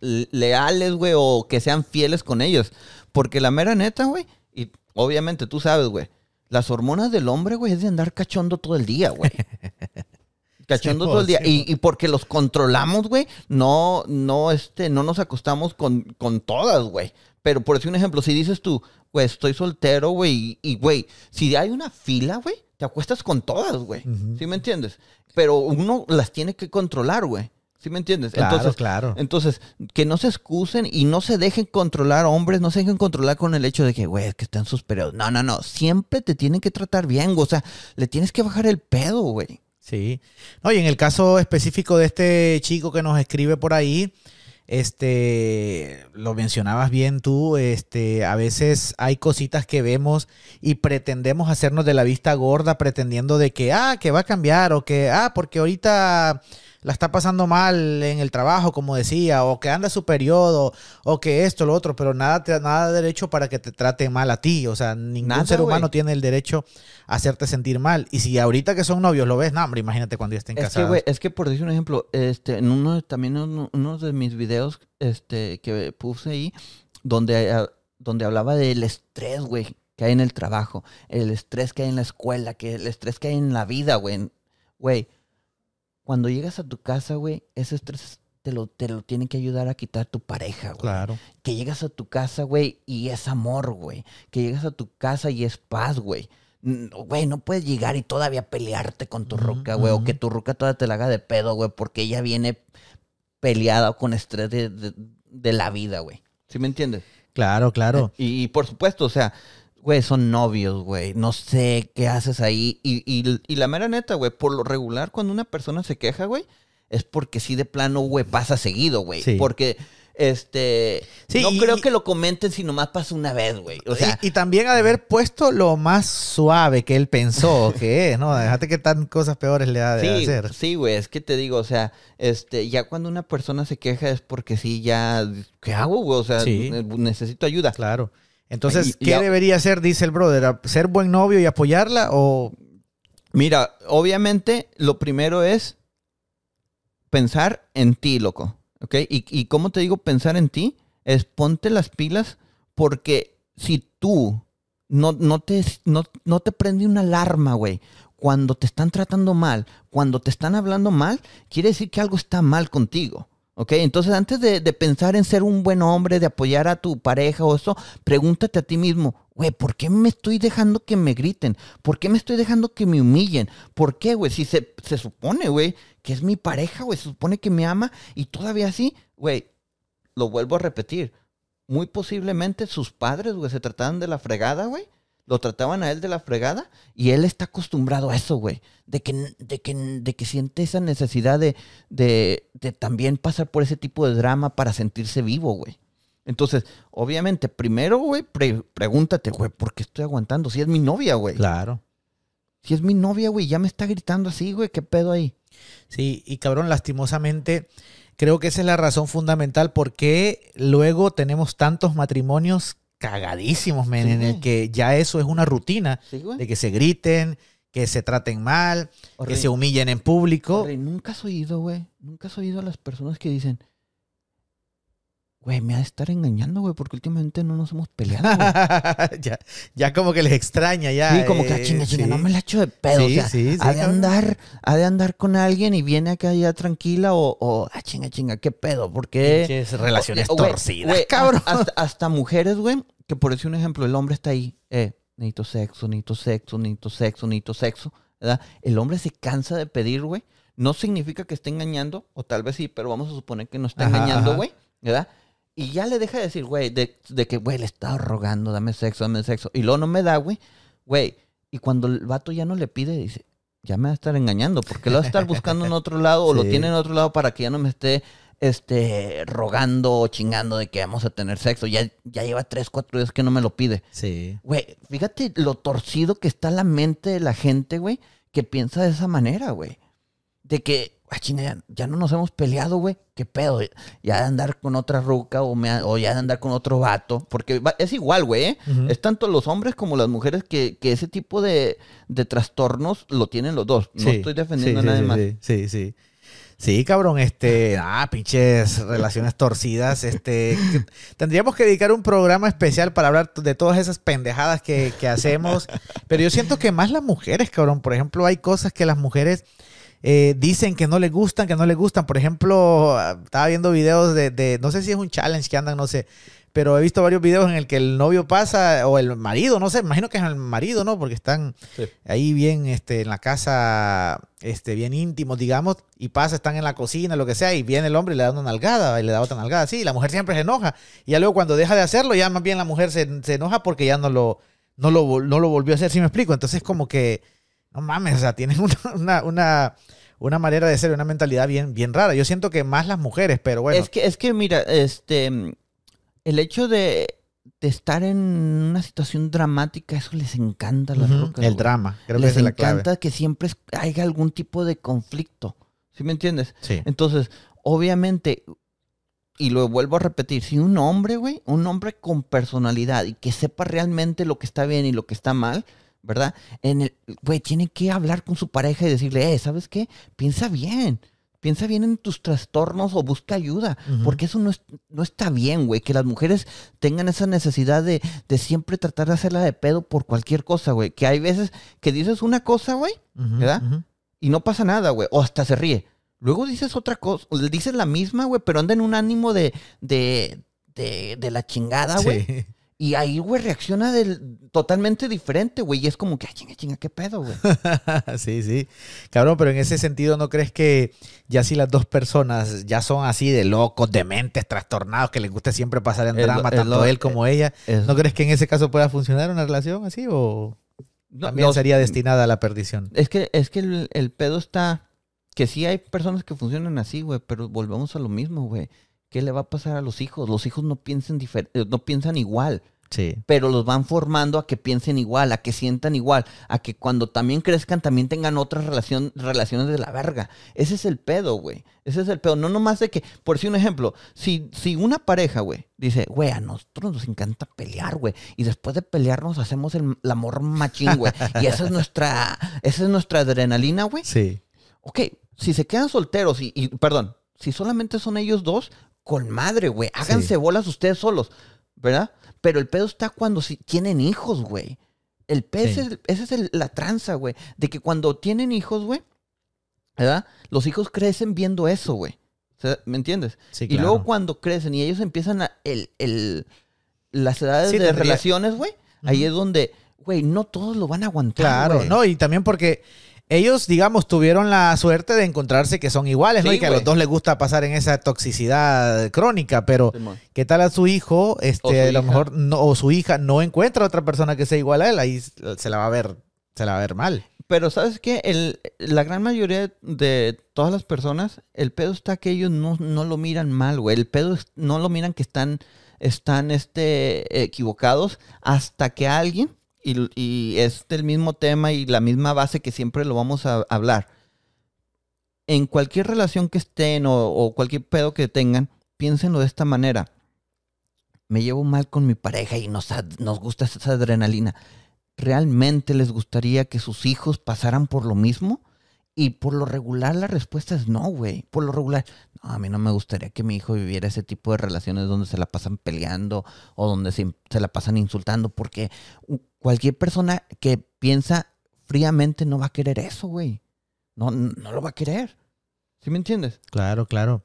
leales, güey, o que sean fieles con ellos. Porque la mera neta, güey, y obviamente tú sabes, güey, las hormonas del hombre, güey, es de andar cachondo todo el día, güey. [laughs] Cachondo
Sí,
todo el día.
sí,
Y, y porque los controlamos, güey, no, no, este, no nos acostamos con, con todas, güey. Pero por decir un ejemplo, si dices tú, güey, estoy soltero, güey, y- güey, si hay una fila, güey, te acuestas con todas, güey. ¿Sí me entiendes? Pero uno las tiene que controlar, güey. ¿Sí me entiendes?
Claro,
Entonces,
claro.
entonces, que no se excusen y no se dejen controlar, hombres, no se dejen controlar con el hecho de que, güey, que están sus periodos. No, no, no. Siempre te tienen que tratar bien, güey. O sea, le tienes que bajar el pedo, güey.
Sí. No, y en el caso específico de este chico que nos escribe por ahí, este, lo mencionabas bien tú, este, a veces hay cositas que vemos y pretendemos hacernos de la vista gorda, pretendiendo de que, ah, que va a cambiar, o que, ah, porque ahorita la está pasando mal en el trabajo, como decía, o que anda su periodo, o que esto, lo otro, pero nada, te, nada de derecho para que te trate mal a ti. O sea, ningún
Nada,
ser humano tiene el derecho a hacerte sentir mal. Y si ahorita que son novios lo ves, no, hombre, imagínate cuando ya estén
Es que,
casados.
güey, es que por decir un ejemplo, este, en uno, también uno, uno de mis videos, este, que puse ahí, donde, ah, donde hablaba del estrés, güey, que hay en el trabajo, el estrés que hay en la escuela, que el estrés que hay en la vida, güey. Güey, cuando llegas a tu casa, güey, ese estrés te lo, te lo tiene que ayudar a quitar tu pareja, güey.
Claro.
Que llegas a tu casa, güey, y es amor, güey. Que llegas a tu casa y es paz, güey. Güey, no puedes llegar y todavía pelearte con tu
Ujú,
ruca, güey. O que tu ruca todavía te la haga de pedo, güey, porque ella viene peleada o con estrés de, de- de la vida, güey. ¿Sí me entiendes?
Claro, claro.
Y, y por supuesto, o sea, güey, son novios, güey. No sé qué haces ahí. Y, y- y la mera neta, güey, por lo regular, cuando una persona se queja, güey, es porque sí de plano, güey, pasa seguido, güey.
Sí.
Porque, este,
Sí,
no
y-
creo que lo comenten si nomás pasa una vez, güey. O sea,
y, y también ha de haber puesto lo más suave que él pensó [laughs] que es, ¿no? Déjate que tan cosas peores le ha de
Sí,
hacer.
sí, güey, es que te digo, o sea, este, ya cuando una persona se queja es porque sí, ya, ¿qué hago, güey? O sea,
Sí.
ne- necesito ayuda.
Claro. Entonces,
Y- y
¿qué debería hacer, dice el brother? ¿Ser buen novio y apoyarla o...?
Mira, obviamente, lo primero es pensar en ti, loco, ¿ok? Y, y cómo te digo pensar en ti, es ponte las pilas porque si tú no, no, te, no, no te prende una alarma, güey, cuando te están tratando mal, cuando te están hablando mal, quiere decir que algo está mal contigo. ¿Ok? Entonces, antes de, de pensar en ser un buen hombre, de apoyar a tu pareja o eso, pregúntate a ti mismo, güey, ¿por qué me estoy dejando que me griten? ¿Por qué me estoy dejando que me humillen? ¿Por qué, güey? Si se, se supone, güey, que es mi pareja, güey, se supone que me ama y todavía así, güey, lo vuelvo a repetir. Muy posiblemente sus padres, güey, se trataban de la fregada, güey. Lo trataban a él de la fregada y él está acostumbrado a eso, güey. De que, de, que, de que siente esa necesidad de, de, de también pasar por ese tipo de drama para sentirse vivo, güey. Entonces, obviamente, primero, güey, pre- pregúntate, güey, ¿por qué estoy aguantando? Si es mi novia, güey.
Claro.
Si es mi novia, güey, ya me está gritando así, güey, ¿qué pedo ahí?
Sí, y cabrón, lastimosamente, creo que esa es la razón fundamental por qué luego tenemos tantos matrimonios cagadísimos, men,
Sí,
en el que ya eso es una rutina
¿Sí,
de que se griten, que se traten mal, que
Horrible.
se humillen en público.
Rey, nunca has oído, güey. Nunca has oído a las personas que dicen, güey, me ha de estar engañando, güey, porque últimamente no nos hemos peleado. güey". [laughs]
ya, ya como que les extraña, ya.
sí, como que, ah,
eh,
chinga, chinga,
sí.
no me la echo de pedo.
Sí,
o sea,
sí, sí,
ha de andar, ha de andar con alguien y viene acá ya tranquila o, o ah, chinga, chinga, qué pedo, porque...
Pinches relaciones
O-
torcidas,
güey,
cabrón.
Hasta, hasta mujeres, güey, que por decir un ejemplo, el hombre está ahí, eh, necesito sexo, necesito sexo, necesito sexo, necesito sexo, ¿verdad? El hombre se cansa de pedir, güey. No significa que esté engañando, o tal vez sí, pero vamos a suponer que no está
Ajá,
engañando,
ajá.
güey, ¿verdad? Y ya le deja de decir, güey, de, de que, güey, le estaba rogando, dame sexo, dame sexo. Y luego no me da, güey, güey. Y cuando el vato ya no le pide, dice, ya me va a estar engañando, porque lo va a estar buscando en otro lado o lo [laughs] tiene en otro lado para que ya no me esté este, rogando o chingando de que vamos a tener sexo. Ya, ya lleva tres, cuatro días que no me lo pide.
Sí.
Güey, fíjate lo torcido que está la mente de la gente, güey, que piensa de esa manera, güey. De que, "Güey, chinga, ya, ya no nos hemos peleado, güey. ¿Qué pedo? Ya de andar con otra ruca o, me o ya de andar con otro vato. Porque va- es igual, güey. ¿eh? Es tanto los hombres como las mujeres que, que ese tipo de, de trastornos lo tienen los dos. No estoy defendiendo
sí,
a nadie
sí,
más.
Sí, sí, sí. Sí, cabrón, este, ah, pinches relaciones torcidas, este, tendríamos que dedicar un programa especial para hablar de todas esas pendejadas que, que hacemos, pero yo siento que más las mujeres, cabrón, por ejemplo, hay cosas que las mujeres eh, dicen que no les gustan, que no les gustan, por ejemplo, estaba viendo videos de, de, no sé si es un challenge que andan, no sé, pero he visto varios videos en el que el novio pasa, o el marido, no sé, imagino que es el marido, ¿no? Porque están
Sí.
ahí bien este, en la casa, este, bien íntimos, digamos, y pasa, están en la cocina, lo que sea, y viene el hombre y le da una nalgada, y le da otra nalgada, sí, la mujer siempre se enoja, y ya luego cuando deja de hacerlo, ya más bien la mujer se, se enoja porque ya no lo, no, lo, no lo volvió a hacer, si me explico? Entonces como que, no mames, o sea, tienen [laughs] una, una, una, una manera de ser, una mentalidad bien, bien rara. Yo siento que más las mujeres, pero bueno.
Es que, es que, mira, este. El hecho de, de estar en una situación dramática, eso les encanta a las rucas,
el
güey.
drama, creo que
Les
esa es la clave.
encanta que siempre haya algún tipo de conflicto. ¿Sí me entiendes?
Sí.
Entonces, obviamente, y lo vuelvo a repetir, si un hombre, güey, un hombre con personalidad y que sepa realmente lo que está bien y lo que está mal, ¿verdad? En el, güey, tiene que hablar con su pareja y decirle, eh, ¿sabes qué? Piensa bien. Piensa bien en tus trastornos o busca ayuda. Porque eso no, es- no está bien, güey. Que las mujeres tengan esa necesidad de, de siempre tratar de hacerla de pedo por cualquier cosa, güey. Que hay veces que dices una cosa, güey, ¿verdad? y no pasa nada, güey. O hasta se ríe. Luego dices otra cosa, dices la misma, güey, pero anda en un ánimo de, de, de, de la chingada, güey.
Sí.
Y ahí, güey, reacciona del, totalmente diferente, güey. Y es como que, ay, chinga, chinga, qué pedo, güey. [laughs]
sí, sí. Cabrón, pero en ese sentido, ¿no crees que ya si las dos personas ya son así de locos, dementes, trastornados, que les gusta siempre pasar en
Es lo-
drama, tanto él como ella,
Es-
¿no crees que en ese caso pueda funcionar una relación así o
no,
también
no,
sería destinada a la perdición?
Es que, es que el, el pedo está. Que sí hay personas que funcionan así, güey, pero volvemos a lo mismo, güey. ¿Qué le va a pasar a los hijos? Los hijos no piensan, eh, no piensan igual.
Sí.
pero los van formando a que piensen igual, a que sientan igual, a que cuando también crezcan también tengan otras relación, relaciones de la verga. Ese es el pedo, güey. Ese es el pedo. No nomás de que, por decir un ejemplo, si, si una pareja, güey, dice, güey, a nosotros nos encanta pelear, güey, y después de pelearnos hacemos el, el amor machín, güey, y esa es nuestra, esa es nuestra adrenalina, güey.
Sí.
Ok, si se quedan solteros y, y- perdón, si solamente son ellos dos, con madre, güey. Háganse
Sí.
bolas ustedes solos, ¿verdad? Pero el pedo está cuando si tienen hijos, güey. El pedo,
Sí.
es, esa es el- la tranza, güey. De que cuando tienen hijos, güey, ¿verdad? Los hijos crecen viendo eso, güey. O sea, ¿Me entiendes?
Sí,
Y
claro.
luego cuando crecen y ellos empiezan a, el, el- las edades
Sí,
de
tendría-
relaciones, güey, ahí es donde, güey, no todos lo van a aguantar.
Claro, no, y también porque ellos, digamos, tuvieron la suerte de encontrarse que son iguales, ¿no? Y que a los dos les gusta pasar en esa toxicidad crónica, pero. ¿qué tal a su hijo? Este,
su
a lo
hija.
mejor no, o su hija no encuentra otra persona que sea igual a él, ahí se la va a ver, se la va a ver mal.
Pero ¿sabes qué? El, la gran mayoría de todas las personas, el pedo está que ellos no, no lo miran mal, güey. El pedo es- no lo miran que están, están este, equivocados hasta que alguien, y, es del mismo tema y la misma base que siempre lo vamos a hablar. En cualquier relación que estén o, cualquier pedo que tengan, piénsenlo de esta manera. Me llevo mal con mi pareja y nos, nos gusta esa adrenalina. ¿realmente les gustaría que sus hijos pasaran por lo mismo? Y por lo regular la respuesta es no, güey. Por lo regular, no, a mí no me gustaría que mi hijo viviera ese tipo de relaciones donde se la pasan peleando o donde se, la pasan insultando, porque cualquier persona que piensa fríamente no va a querer eso, güey. No, no lo va a querer. ¿Sí me entiendes?
Claro, claro.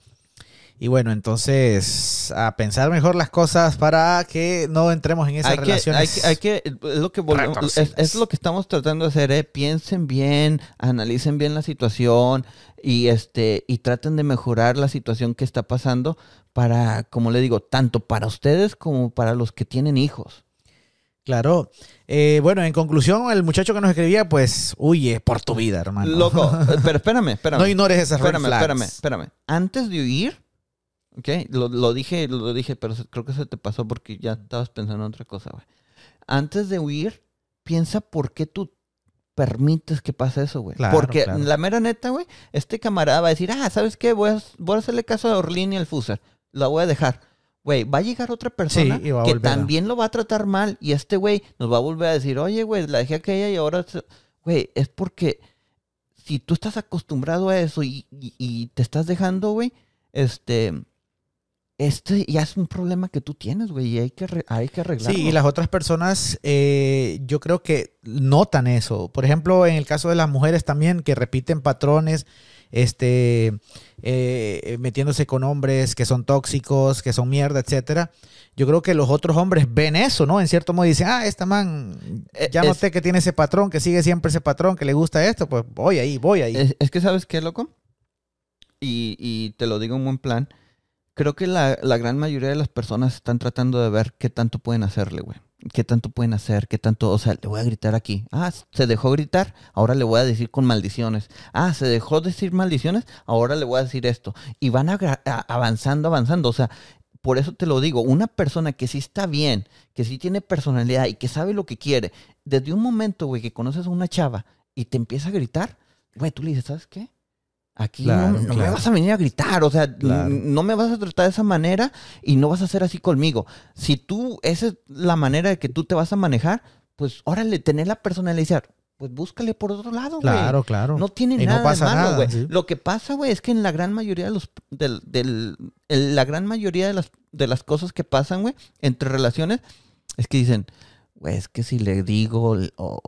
Y bueno, entonces a pensar mejor las cosas para que no entremos en esas
hay
relaciones.
que, hay que- es lo que volvemos- es lo que estamos tratando de hacer, ¿eh? Piensen bien, analicen bien la situación y este y traten de mejorar la situación que está pasando para, como le digo, tanto para ustedes como para los que tienen hijos.
Claro. Eh, bueno, en conclusión, el muchacho que nos escribía, pues huye por tu vida, hermano.
Loco, [laughs] eh, pero espérame, espérame.
No ignores esas red
espérame,
flags.
espérame, espérame. Antes de huir, ¿ok? Lo, lo dije, lo dije, pero creo que se te pasó porque ya estabas pensando en otra cosa, güey. Antes de huir, piensa por qué tú, permites que pase eso, güey.
Claro,
Porque
claro.
la mera neta, güey, este camarada va a decir, ah, ¿sabes qué? Voy a, voy a hacerle caso a Orlín y al Fuser. La voy a dejar. Güey, va a llegar otra persona
Sí,
que
a-
también lo va a tratar mal y este güey nos va a volver a decir, oye, güey, la dejé aquella y ahora... se-". Güey, es porque si tú estás acostumbrado a eso y, y- y te estás dejando, güey, este... Este ya es un problema que tú tienes, güey, y hay que, hay que arreglarlo.
Sí, y las otras personas, eh, yo creo que notan eso. Por ejemplo, en el caso de las mujeres también, que repiten patrones, este, eh, metiéndose con hombres que son tóxicos, que son mierda, etcétera. Yo creo que los otros hombres ven eso, ¿no? En cierto modo dicen, ah, esta man,
Eh,
ya
es-
noté que tiene ese patrón, que sigue siempre ese patrón, que le gusta esto, pues voy ahí, voy ahí.
Es, es que, ¿sabes qué, loco? Y, y te lo digo en buen plan. Creo que la, la gran mayoría de las personas están tratando de ver qué tanto pueden hacerle, güey. Qué tanto pueden hacer, qué tanto, o sea, le voy a gritar aquí. Ah, se dejó gritar, ahora le voy a decir con maldiciones. Ah, se dejó decir maldiciones, ahora le voy a decir esto. Y van a- avanzando, avanzando. O sea, por eso te lo digo, una persona que sí está bien, que sí tiene personalidad y que sabe lo que quiere, desde un momento, güey, que conoces a una chava y te empieza a gritar, güey, tú le dices, ¿sabes qué? Aquí
Claro,
no, no me vas a venir a gritar, o sea,
Claro.
no me vas a tratar de esa manera y no vas a hacer así conmigo. Si tú, esa es la manera de que tú te vas a manejar, pues órale, tener la personalidad, pues búscale por otro lado, güey.
Claro, claro.
No tiene
Y no
nada
pasa
de malo,
nada,
güey.
sí.
Lo que pasa, güey, es que en la gran mayoría de los del, del- el- la gran mayoría de las de las cosas que pasan, güey, entre relaciones es que dicen, güey, es que si le digo o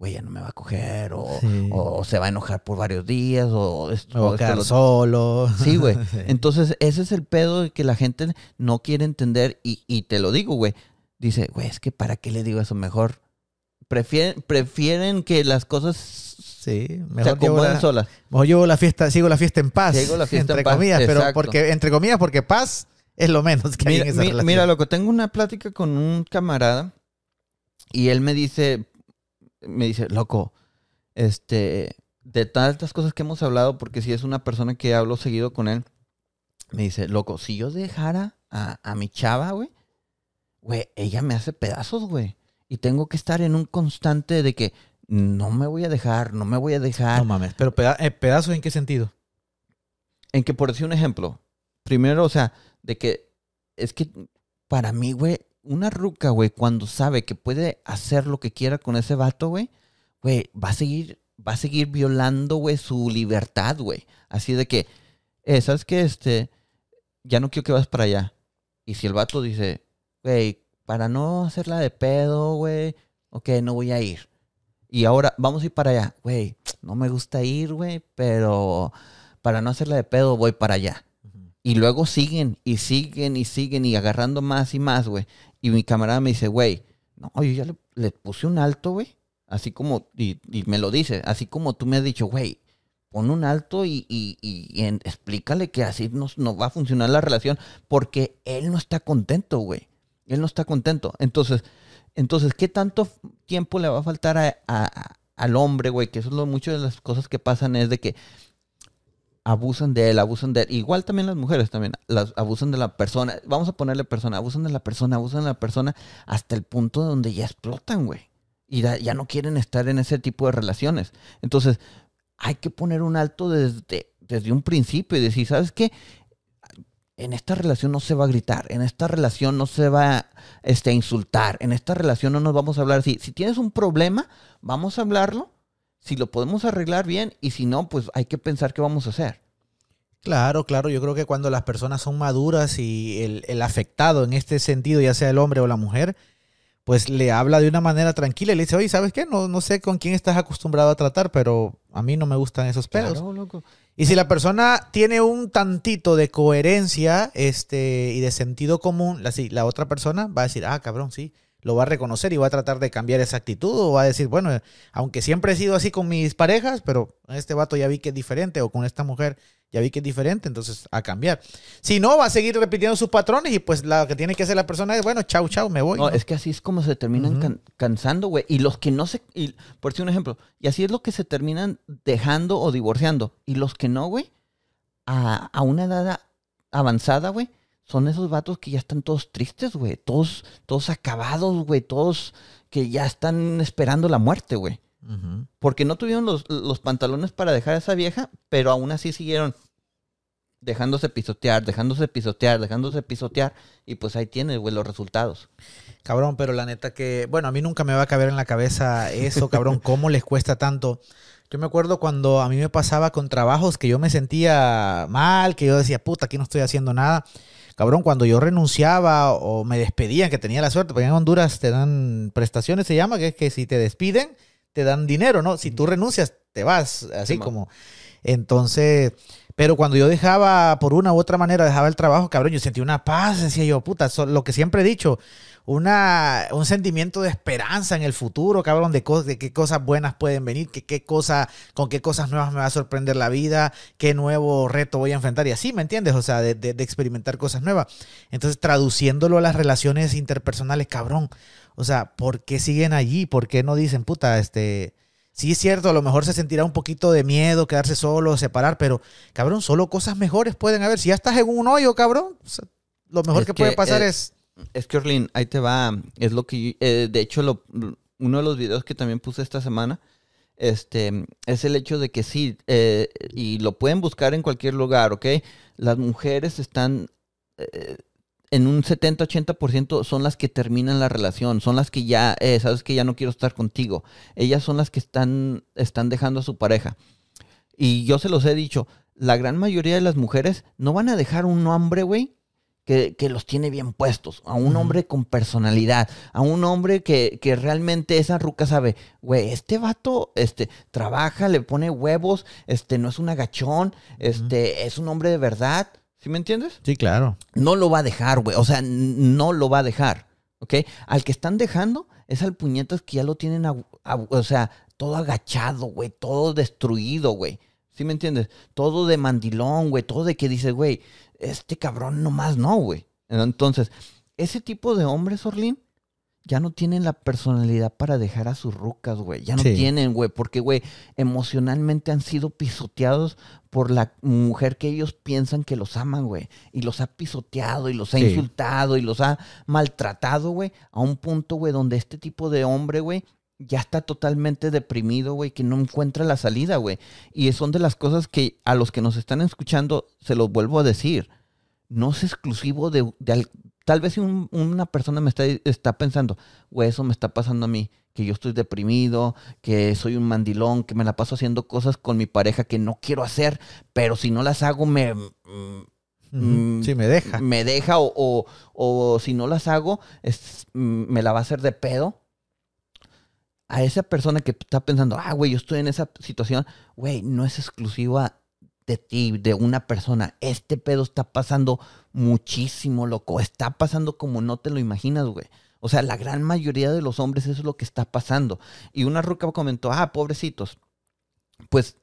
güey, ya no me va a coger o,
Sí.
o se va a enojar por varios días o esto,
Me voy
o
a
esto,
quedar
lo-
solo.
Sí, güey. [laughs]
Sí.
Entonces, ese es el pedo que la gente no quiere entender y, y te lo digo, güey. Dice, güey, es que ¿para qué le digo eso? Mejor prefieren, prefieren que las cosas
Sí,
se
mejor llevo,
acomoden
la,
solas.
mejor llevo la fiesta, sigo la fiesta en paz.
Sigo la fiesta
entre
en paz,
comillas, pero
exacto.
porque, entre comillas, porque paz es lo menos que hay
Mira,
en esa
mi-
relación.
mira, loco, tengo una plática con un camarada y él me dice, me dice, loco, este, de tantas cosas que hemos hablado, porque si es una persona que hablo seguido con él, me dice, loco, si yo dejara a, a mi chava, güey, güey, ella me hace pedazos, güey. Y tengo que estar en un constante de que no me voy a dejar, no me voy a dejar.
No mames, pero peda- eh, pedazos en qué sentido?
En que, por decir un ejemplo, primero, o sea, de que es que para mí, güey, una ruca, güey, cuando sabe que puede hacer lo que quiera con ese vato, güey, güey, va a seguir, va a seguir violando, güey, su libertad, güey. Así de que, eh, ¿sabes qué? Este, ya no quiero que vas para allá. Y si el vato dice, güey, para no hacerla de pedo, güey, ok, no voy a ir. Y ahora vamos a ir para allá, güey, no me gusta ir, güey, pero para no hacerla de pedo voy para allá. Y luego siguen y siguen y siguen y agarrando más y más, güey. Y mi camarada me dice, güey, no, yo ya le, puse un alto, güey. Así como, y, y me lo dice, así como tú me has dicho, güey, pon un alto y, y- y explícale que así no, no va a funcionar la relación porque él no está contento, güey. Él no está contento. Entonces, entonces, ¿qué tanto tiempo le va a faltar a- al hombre, güey? Que eso es lo mucho de las cosas que pasan es de que abusan de él, abusan de él. Igual también las mujeres también las abusan de la persona. Vamos a ponerle persona, abusan de la persona, abusan de la persona hasta el punto donde ya explotan, güey. Y ya no quieren estar en ese tipo de relaciones. Entonces, hay que poner un alto desde, desde un principio y decir, ¿sabes qué? En esta relación no se va a gritar, en esta relación no se va este, a insultar, en esta relación no nos vamos a hablar así. Si tienes un problema, vamos a hablarlo. Si lo podemos arreglar bien y si no, pues hay que pensar qué vamos a hacer.
Claro, claro. Yo creo que cuando las personas son maduras y el, el afectado en este sentido, ya sea el hombre o la mujer, pues le habla de una manera tranquila y le dice, oye, ¿sabes qué? No, no sé con quién estás acostumbrado a tratar, pero a mí no me gustan esos pedos.
Claro, loco.
Y si la persona tiene un tantito de coherencia este, y de sentido común, la, si- la otra persona va a decir, ah, cabrón, sí, lo va a reconocer y va a tratar de cambiar esa actitud o va a decir, bueno, aunque siempre he sido así con mis parejas, pero con este vato ya vi que es diferente o con esta mujer ya vi que es diferente, entonces a cambiar. Si no, va a seguir repitiendo sus patrones y pues lo que tiene que hacer la persona es, bueno, chau, chau, me voy.
No,
¿no?
es que así es como se terminan can- cansando, güey. Y los que no se. Y, por decir un ejemplo, y así es lo que se terminan dejando o divorciando. Y los que no, güey, a, a una edad avanzada, güey, son esos vatos que ya están todos tristes, güey. Todos, todos acabados, güey. Todos que ya están esperando la muerte, güey. Porque no tuvieron los, los pantalones para dejar a esa vieja, pero aún así siguieron dejándose pisotear, dejándose pisotear, dejándose pisotear. Y pues ahí tienes, güey, los resultados.
Cabrón, pero la neta que, bueno, a mí nunca me va a caber en la cabeza eso, cabrón, [laughs] cómo les cuesta tanto. Yo me acuerdo cuando a mí me pasaba con trabajos que yo me sentía mal, que yo decía, puta, aquí no estoy haciendo nada. Cabrón, cuando yo renunciaba o me despedían, que tenía la suerte, porque en Honduras te dan prestaciones, se llama, que es que si te despiden, te dan dinero, ¿no? Si tú renuncias, te vas, así
Sí, mo.
como. Entonces, pero cuando yo dejaba, por una u otra manera, dejaba el trabajo, cabrón, yo sentía una paz, decía yo, puta, so- lo que siempre he dicho, una, un sentimiento de esperanza en el futuro, cabrón, de, cos- de qué cosas buenas pueden venir, que, qué cosa, con qué cosas nuevas me va a sorprender la vida, qué nuevo reto voy a enfrentar y así, ¿me entiendes? O sea, de, de- de experimentar cosas nuevas. Entonces, traduciéndolo a las relaciones interpersonales, cabrón, o sea, ¿por qué siguen allí? ¿Por qué no dicen, puta, este... Sí es cierto, a lo mejor se sentirá un poquito de miedo, quedarse solo, separar, pero cabrón, solo cosas mejores pueden haber. Si ya estás en un hoyo, cabrón, o sea, lo mejor
Es
que, puede
que,
pasar es...
Es que, Orlin, ahí te va. Es lo que. yo- eh, de hecho, lo- uno de los videos que también puse esta semana. Este, es el hecho de que sí, eh, y lo pueden buscar en cualquier lugar, ¿ok? Las mujeres están eh, en un 70-80% son las que terminan la relación, son las que ya, eh, sabes que ya no quiero estar contigo. Ellas son las que están, están dejando a su pareja. Y yo se los he dicho, la gran mayoría de las mujeres no van a dejar un hombre, güey, que, que los tiene bien puestos, a un hombre con personalidad, a un hombre que, que realmente esa ruca sabe, güey, este vato este, trabaja, le pone huevos, este, no es un agachón, este, es un hombre de verdad. ¿Sí me entiendes?
Sí, claro.
No lo va a dejar, güey. O sea, no lo va a dejar. ¿Ok? Al que están dejando es al puñetas que ya lo tienen, o sea, todo agachado, güey. Todo destruido, güey. ¿Sí me entiendes? Todo de mandilón, güey. Todo de que dices, güey, este cabrón nomás no, güey. Entonces, ese tipo de hombres, Orlín, ya no tienen la personalidad para dejar a sus rucas, güey. Ya no
Sí.
tienen, güey. Porque, güey, emocionalmente han sido pisoteados por la mujer que ellos piensan que los aman, güey. Y los ha pisoteado y los ha
Sí.
insultado y los ha maltratado, güey. A un punto, güey, donde este tipo de hombre, güey, ya está totalmente deprimido, güey, que no encuentra la salida, güey. Y son de las cosas que a los que nos están escuchando, se los vuelvo a decir. No es exclusivo de... de al- tal vez si un- una persona me está, está pensando, güey, eso me está pasando a mí, que yo estoy deprimido, que soy un mandilón, que me la paso haciendo cosas con mi pareja que no quiero hacer, pero si no las hago me... mm. Mm,
Sí, me deja.
me deja o, o- o si no las hago, es- mm, me la va a hacer de pedo. A esa persona que está pensando, ah, güey, yo estoy en esa situación, güey, no es exclusiva de ti, de una persona. Este pedo está pasando muchísimo, loco. Está pasando como no te lo imaginas, güey. O sea, la gran mayoría de los hombres eso es lo que está pasando. Y una ruca comentó, ah, pobrecitos. Pues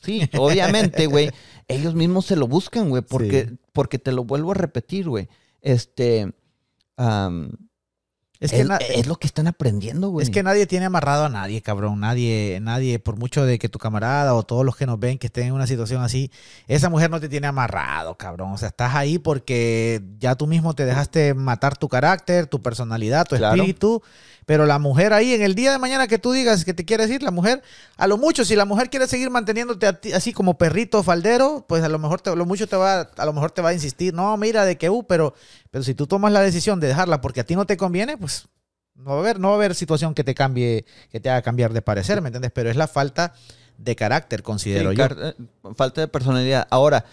sí, [laughs] obviamente, güey. ellos mismos se lo buscan, güey, porque,
Sí.
porque te lo vuelvo a repetir, güey. Este, am,
Es
es,
que, na-
es lo que están aprendiendo, güey.
es que nadie tiene amarrado a nadie, cabrón. Nadie, nadie, por mucho de que tu camarada o todos los que nos ven que estén en una situación así, esa mujer no te tiene amarrado, cabrón. O sea, estás ahí porque ya tú mismo te dejaste matar tu carácter, tu personalidad, tu
Claro.
espíritu. Pero la mujer ahí, en el día de mañana que tú digas que te quieres ir, la mujer, a lo mucho, si la mujer quiere seguir manteniéndote a ti- así como perrito faldero, pues a lo mejor te, a lo mucho te va, a lo mejor te va a insistir, no, mira, de que, uh, pero, pero si tú tomas la decisión de dejarla porque a ti no te conviene, pues no va a haber, no va a haber situación que te cambie, que te haga cambiar de parecer, ¿me entiendes? Pero es la falta de carácter, considero
Sí,
yo.
car- eh, falta de personalidad. Ahora,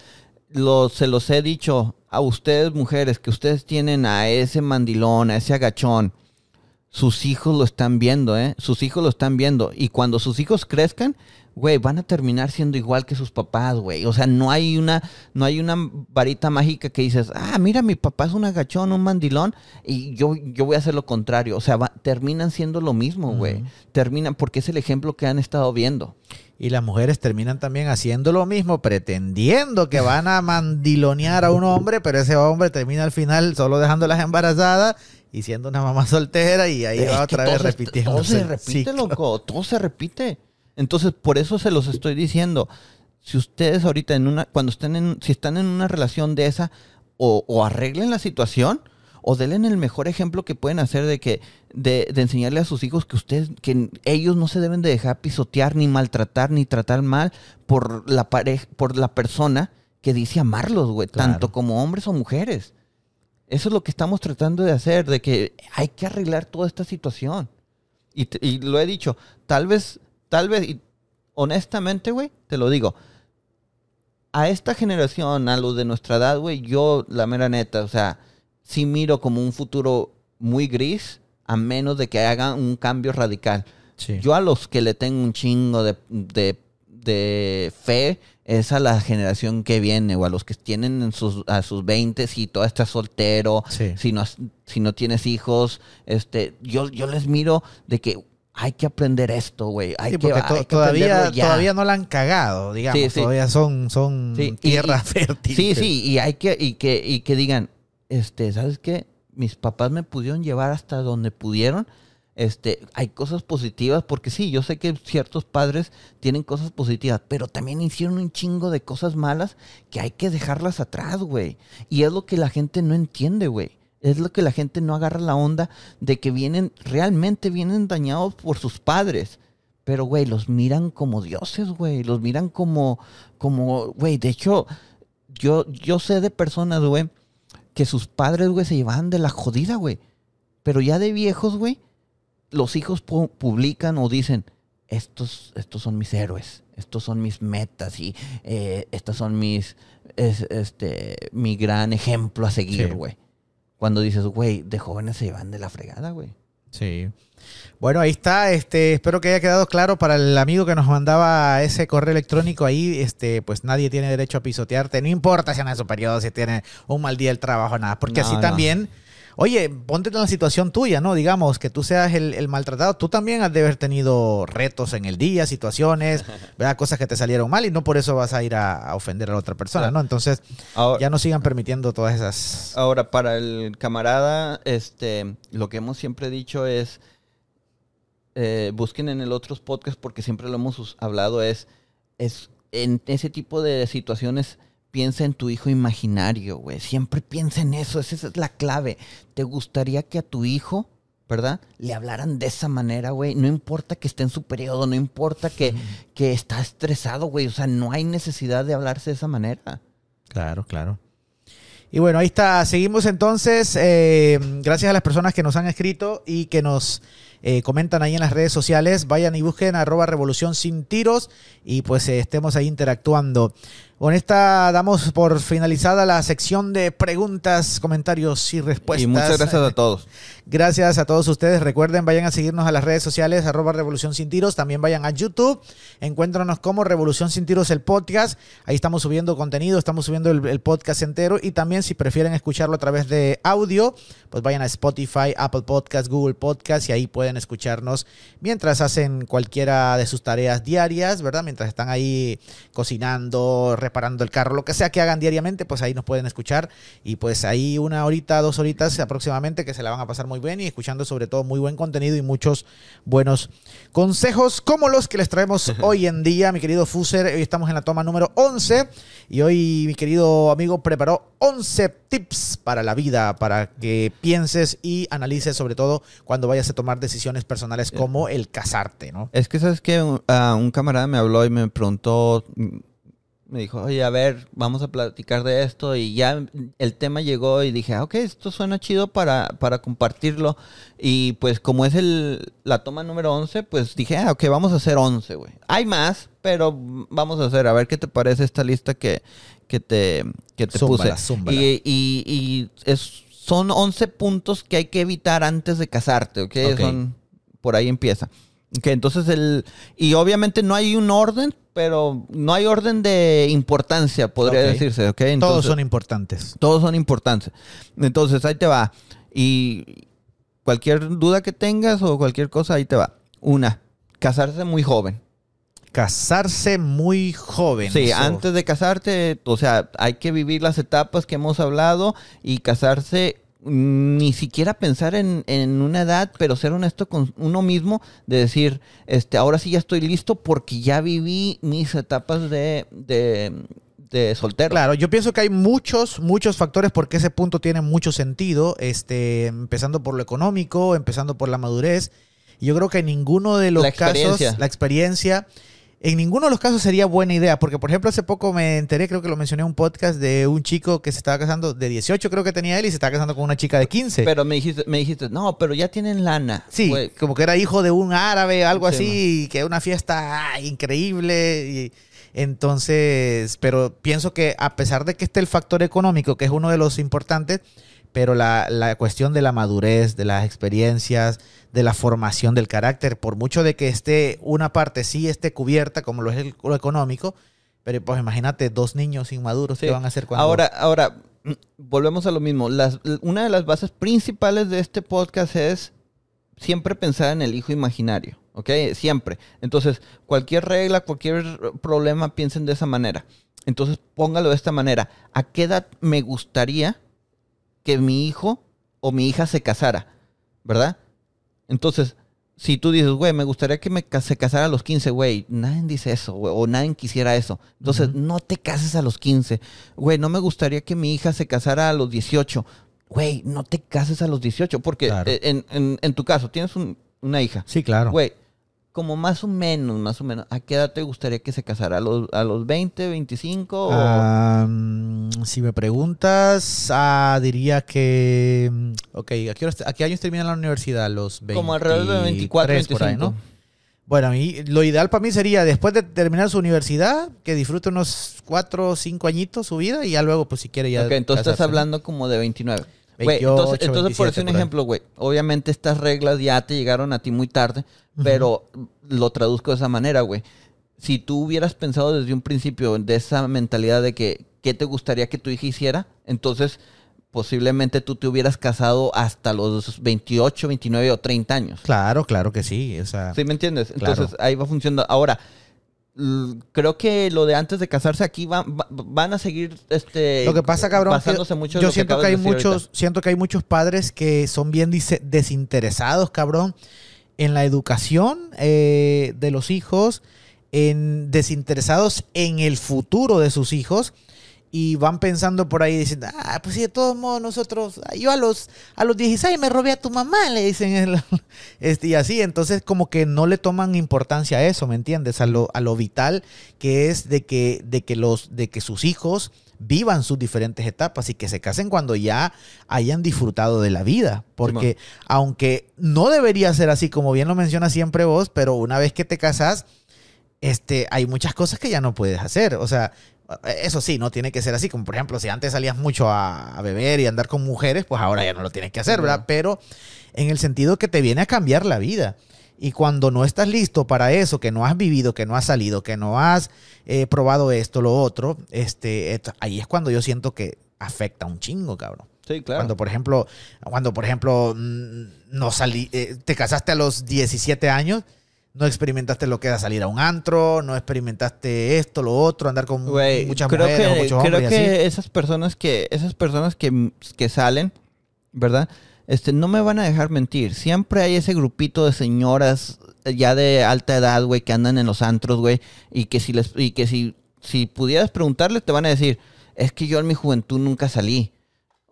lo- se los he dicho a ustedes, mujeres, que ustedes tienen a ese mandilón, a ese agachón. Sus hijos lo están viendo, ¿eh? Sus hijos lo están viendo. Y cuando sus hijos crezcan, güey, van a terminar siendo igual que sus papás, güey. O sea, no hay una, no hay una varita mágica que dices, ah, mira, mi papá es un agachón, un mandilón, y yo, yo voy a hacer lo contrario. O sea, va- terminan siendo lo mismo, güey. Terminan, porque es el ejemplo que han estado viendo.
Y las mujeres terminan también haciendo lo mismo, pretendiendo que van a [laughs] mandilonear a un hombre, pero ese hombre termina al final solo dejándolas embarazadas y siendo una mamá soltera y ahí
Es
va otra vez repitiendo.
Todo se repite, loco. Todo se repite. Entonces, por eso se los estoy diciendo. Si ustedes ahorita en una, cuando estén en, si están en una relación de esa, o, o arreglen la situación, o denle el mejor ejemplo que pueden hacer de que de, de enseñarle a sus hijos que ustedes que ellos no se deben de dejar pisotear ni maltratar ni tratar mal por la pareja por la persona que dice amarlos, güey,
Claro.
tanto como hombres o mujeres. Eso es lo que estamos tratando de hacer, de que hay que arreglar toda esta situación. Y, te- y lo he dicho, tal vez, tal vez, y honestamente, güey, te lo digo, a esta generación, a los de nuestra edad, güey, yo, la mera neta, o sea, sí miro como un futuro muy gris, a menos de que hagan un cambio radical.
Sí.
Yo a los que le tengo un chingo de, de- de fe es a la generación que viene, o a los que tienen en sus, a sus 20 y todavía estás soltero,
Sí.
si, no, si no tienes hijos, este, yo, yo les miro de que hay que aprender esto, güey. Hay
Sí,
que, hay
todavía,
ya.
todavía no la han cagado, digamos.
Sí.
Todavía son, son tierra
y-
fértil.
Sí, sí, y hay que, y que, y que digan, este, ¿sabes qué? Mis papás me pudieron llevar hasta donde pudieron. Este, hay cosas positivas, porque sí, yo sé que ciertos padres tienen cosas positivas, pero también hicieron un chingo de cosas malas que hay que dejarlas atrás, güey. Y es lo que la gente no entiende, güey. Es lo que la gente no agarra la onda de que vienen, realmente vienen dañados por sus padres. Pero, güey, los miran como dioses, güey. Los miran como, como, güey, de hecho, yo, yo sé de personas, güey, que sus padres, güey, se llevaban de la jodida, güey. Pero ya de viejos, güey, los hijos pu- publican o dicen, estos, estos son mis héroes, estos son mis metas y eh, estos son mis, es- este, mi gran ejemplo a seguir,
Sí.
güey. Cuando dices, güey, de jóvenes se llevan de la fregada, güey.
Sí. Bueno, ahí está. Este, espero que haya quedado claro para el amigo que nos mandaba ese correo electrónico ahí. Este, pues nadie tiene derecho a pisotearte. No importa si en su periodo, si tiene un mal día el trabajo, nada. Porque
No,
así
no.
también. Oye, ponte en la situación tuya, ¿no? Digamos que tú seas el, el maltratado. Tú también has de haber tenido retos en el día, situaciones, [laughs] ¿verdad? cosas que te salieron mal y no por eso vas a ir a, a ofender a la otra persona, ¿no? Entonces,
Ahora,
ya no sigan permitiendo todas esas.
Ahora, para el camarada, este, lo que hemos siempre dicho es, eh, busquen en el otros podcast porque siempre lo hemos hablado, es, es en ese tipo de situaciones, piensa en tu hijo imaginario, güey. Siempre piensa en eso, esa es la clave. ¿Te gustaría que a tu hijo, verdad, le hablaran de esa manera, güey? No importa que esté en su periodo, no importa que, que está estresado, güey. O sea, no hay necesidad de hablarse de esa manera.
Claro, claro. Y bueno, ahí está. Seguimos entonces. eh, gracias a las personas que nos han escrito y que nos eh, comentan ahí en las redes sociales. Vayan y busquen arroba revolución sin tiros y pues eh, estemos ahí interactuando. Con esta damos por finalizada la sección de preguntas, comentarios y respuestas.
y muchas gracias a todos.
Gracias a todos ustedes. Recuerden, vayan a seguirnos a las redes sociales, arroba Revolución Sin Tiros. También vayan a YouTube. Encuéntranos como Revolución Sin Tiros, el podcast. Ahí estamos subiendo contenido, estamos subiendo el, el podcast entero. Y también, si prefieren escucharlo a través de audio, pues vayan a Spotify, Apple Podcast, Google Podcast y ahí pueden escucharnos mientras hacen cualquiera de sus tareas diarias, ¿verdad? Mientras están ahí cocinando, reparando el carro, lo que sea que hagan diariamente, pues ahí nos pueden escuchar. Y pues ahí una horita, dos horitas aproximadamente que se la van a pasar muy bien y escuchando sobre todo muy buen contenido y muchos buenos consejos como los que les traemos hoy en día, mi querido Fuser. Hoy estamos en la toma número 11 y hoy mi querido amigo preparó 11 tips para la vida, para que pienses y analices sobre todo cuando vayas a tomar decisiones personales como el casarte, ¿no?
Es que, ¿sabes que un, ah, un camarada me habló y me preguntó, me dijo, oye, a ver, vamos a platicar de esto. Y ya el tema llegó y dije, ah, ok, esto suena chido para, para compartirlo. Y pues como es el, la toma número 11, pues dije, ah, ok, vamos a hacer 11, güey. Hay más, pero vamos a hacer, a ver qué te parece esta lista que, que te, que te
Zúmbala,
puse.
zúmbala.
Y, y, y es, son 11 puntos que hay que evitar antes de casarte, ¿ok?
Ok.
Son, por ahí empieza. Ok, entonces el... Y obviamente no hay un orden, pero no hay orden de importancia, podría decirse, ¿ok?
Todos son importantes.
todos son importantes. Entonces, ahí te va. Y cualquier duda que tengas o cualquier cosa, ahí te va. Una, casarse muy joven.
Casarse muy joven.
Sí, antes de casarte, o sea, hay que vivir las etapas que hemos hablado y casarse, ni siquiera pensar en, en una edad, pero ser honesto con uno mismo, de decir, este, ahora sí ya estoy listo porque ya viví mis etapas de, de de soltero.
Claro, yo pienso que hay muchos, muchos factores porque ese punto tiene mucho sentido, este, empezando por lo económico, empezando por la madurez. Yo creo que en ninguno de los
La
casos, la experiencia, en ninguno de los casos sería buena idea, porque por ejemplo hace poco me enteré, creo que lo mencioné en un podcast, de un chico que se estaba casando, de 18 creo que tenía él, y se estaba casando con una chica de 15.
Pero me dijiste, me dijiste, no, pero ya tienen lana.
Sí, como que era hijo de un árabe, algo
Sí,
así, que una fiesta increíble. Y entonces, pero pienso que a pesar de que esté el factor económico, que es uno de los importantes, pero la, la cuestión de la madurez, de las experiencias, de la formación del carácter, por mucho de que esté una parte sí esté cubierta, como lo es el, lo económico, pero pues imagínate dos niños inmaduros
Sí.
que van a hacer cuando...
Ahora, ahora, mm, volvemos a lo mismo. Las, una de las bases principales de este podcast es siempre pensar en el hijo imaginario, ¿ok? Siempre. Entonces, cualquier regla, cualquier problema, piensen de esa manera. Entonces, póngalo de esta manera. ¿A qué edad me gustaría que mi hijo o mi hija se casara? ¿Verdad? Entonces, si tú dices, güey, me gustaría que me se casara a los 15, güey, nadie dice eso, güey, o nadie quisiera eso. Entonces, no te cases a los 15. Güey, no me gustaría que mi hija se casara a los 18. Güey, no te cases a los 18, porque
Claro.
eh, en, en- en tu caso, tienes un- una hija.
Sí, claro.
Güey, como más o menos, más o menos, ¿a qué edad te gustaría que se casara? ¿A los, a los 20, 25? o-
mm, si me preguntas, ah, diría que. mm, Ok, ¿a qué, a qué años termina la universidad? Los 23,
como alrededor de 24, 25.
por ahí, ¿no? Bueno, a mí, lo ideal para mí sería después de terminar su universidad, que disfrute unos 4 o 5 añitos su vida y ya luego, pues si quiere ya.
Ok, entonces estás
casarse, ¿no?
hablando como de 29.
28,
entonces, entonces por
27
decir un
por
ejemplo, güey. Obviamente estas reglas ya te llegaron a ti muy tarde, pero lo traduzco de esa manera, güey. Si tú hubieras pensado desde un principio de esa mentalidad de que qué te gustaría que tu hija hiciera, entonces posiblemente tú te hubieras casado hasta los 28, 29 o 30 años.
Claro, claro que sí. O sea,
¿Sí me entiendes?
Claro.
Entonces ahí va funcionando. Ahora, creo que lo de antes de casarse aquí va- va- van a seguir este
Lo que pasa, cabrón,
basándose
que
mucho
yo siento que hay
de
muchos,
ahorita.
siento que hay muchos padres que son bien desinteresados, cabrón, en la educación eh, de los hijos, en desinteresados en el futuro de sus hijos. Y van pensando por ahí diciendo, ah, pues sí, de todos modos nosotros, ah, yo a los, a los 16 me robé a tu mamá, le dicen. el- [laughs] este, y así, entonces como que no le toman importancia a eso, ¿me entiendes? A lo, a lo vital que es de que, de que los, de que sus hijos vivan sus diferentes etapas y que se casen cuando ya hayan disfrutado de la vida. Porque aunque no debería ser así, como bien lo menciona siempre vos, pero una vez que te casas, este, hay muchas cosas que ya no puedes hacer. O sea, eso sí, no tiene que ser así. Como por ejemplo, si antes salías mucho a, a beber y andar con mujeres, pues ahora ya no lo tienes que hacer, ¿verdad? Pero en el sentido que te viene a cambiar la vida. Y cuando no estás listo para eso, que no has vivido, que no has salido, que no has eh, probado esto, lo otro, este, esto- ahí es cuando yo siento que afecta un chingo, cabrón.
Sí, claro.
Cuando, por ejemplo, cuando, por ejemplo, mm, no salí, eh, te casaste a los 17 años, no experimentaste lo que era salir a un antro, no experimentaste esto, lo otro, andar con
Güey,
muchas
creo
mujeres o
que,
muchos
creo
y así.
que esas personas que esas personas que, que salen, ¿verdad? Este, no me van a dejar mentir. Siempre hay ese grupito de señoras ya de alta edad, güey, que andan en los antros, güey, y que si les y que si si pudieras preguntarles te van a decir, "Es que yo en mi juventud nunca salí."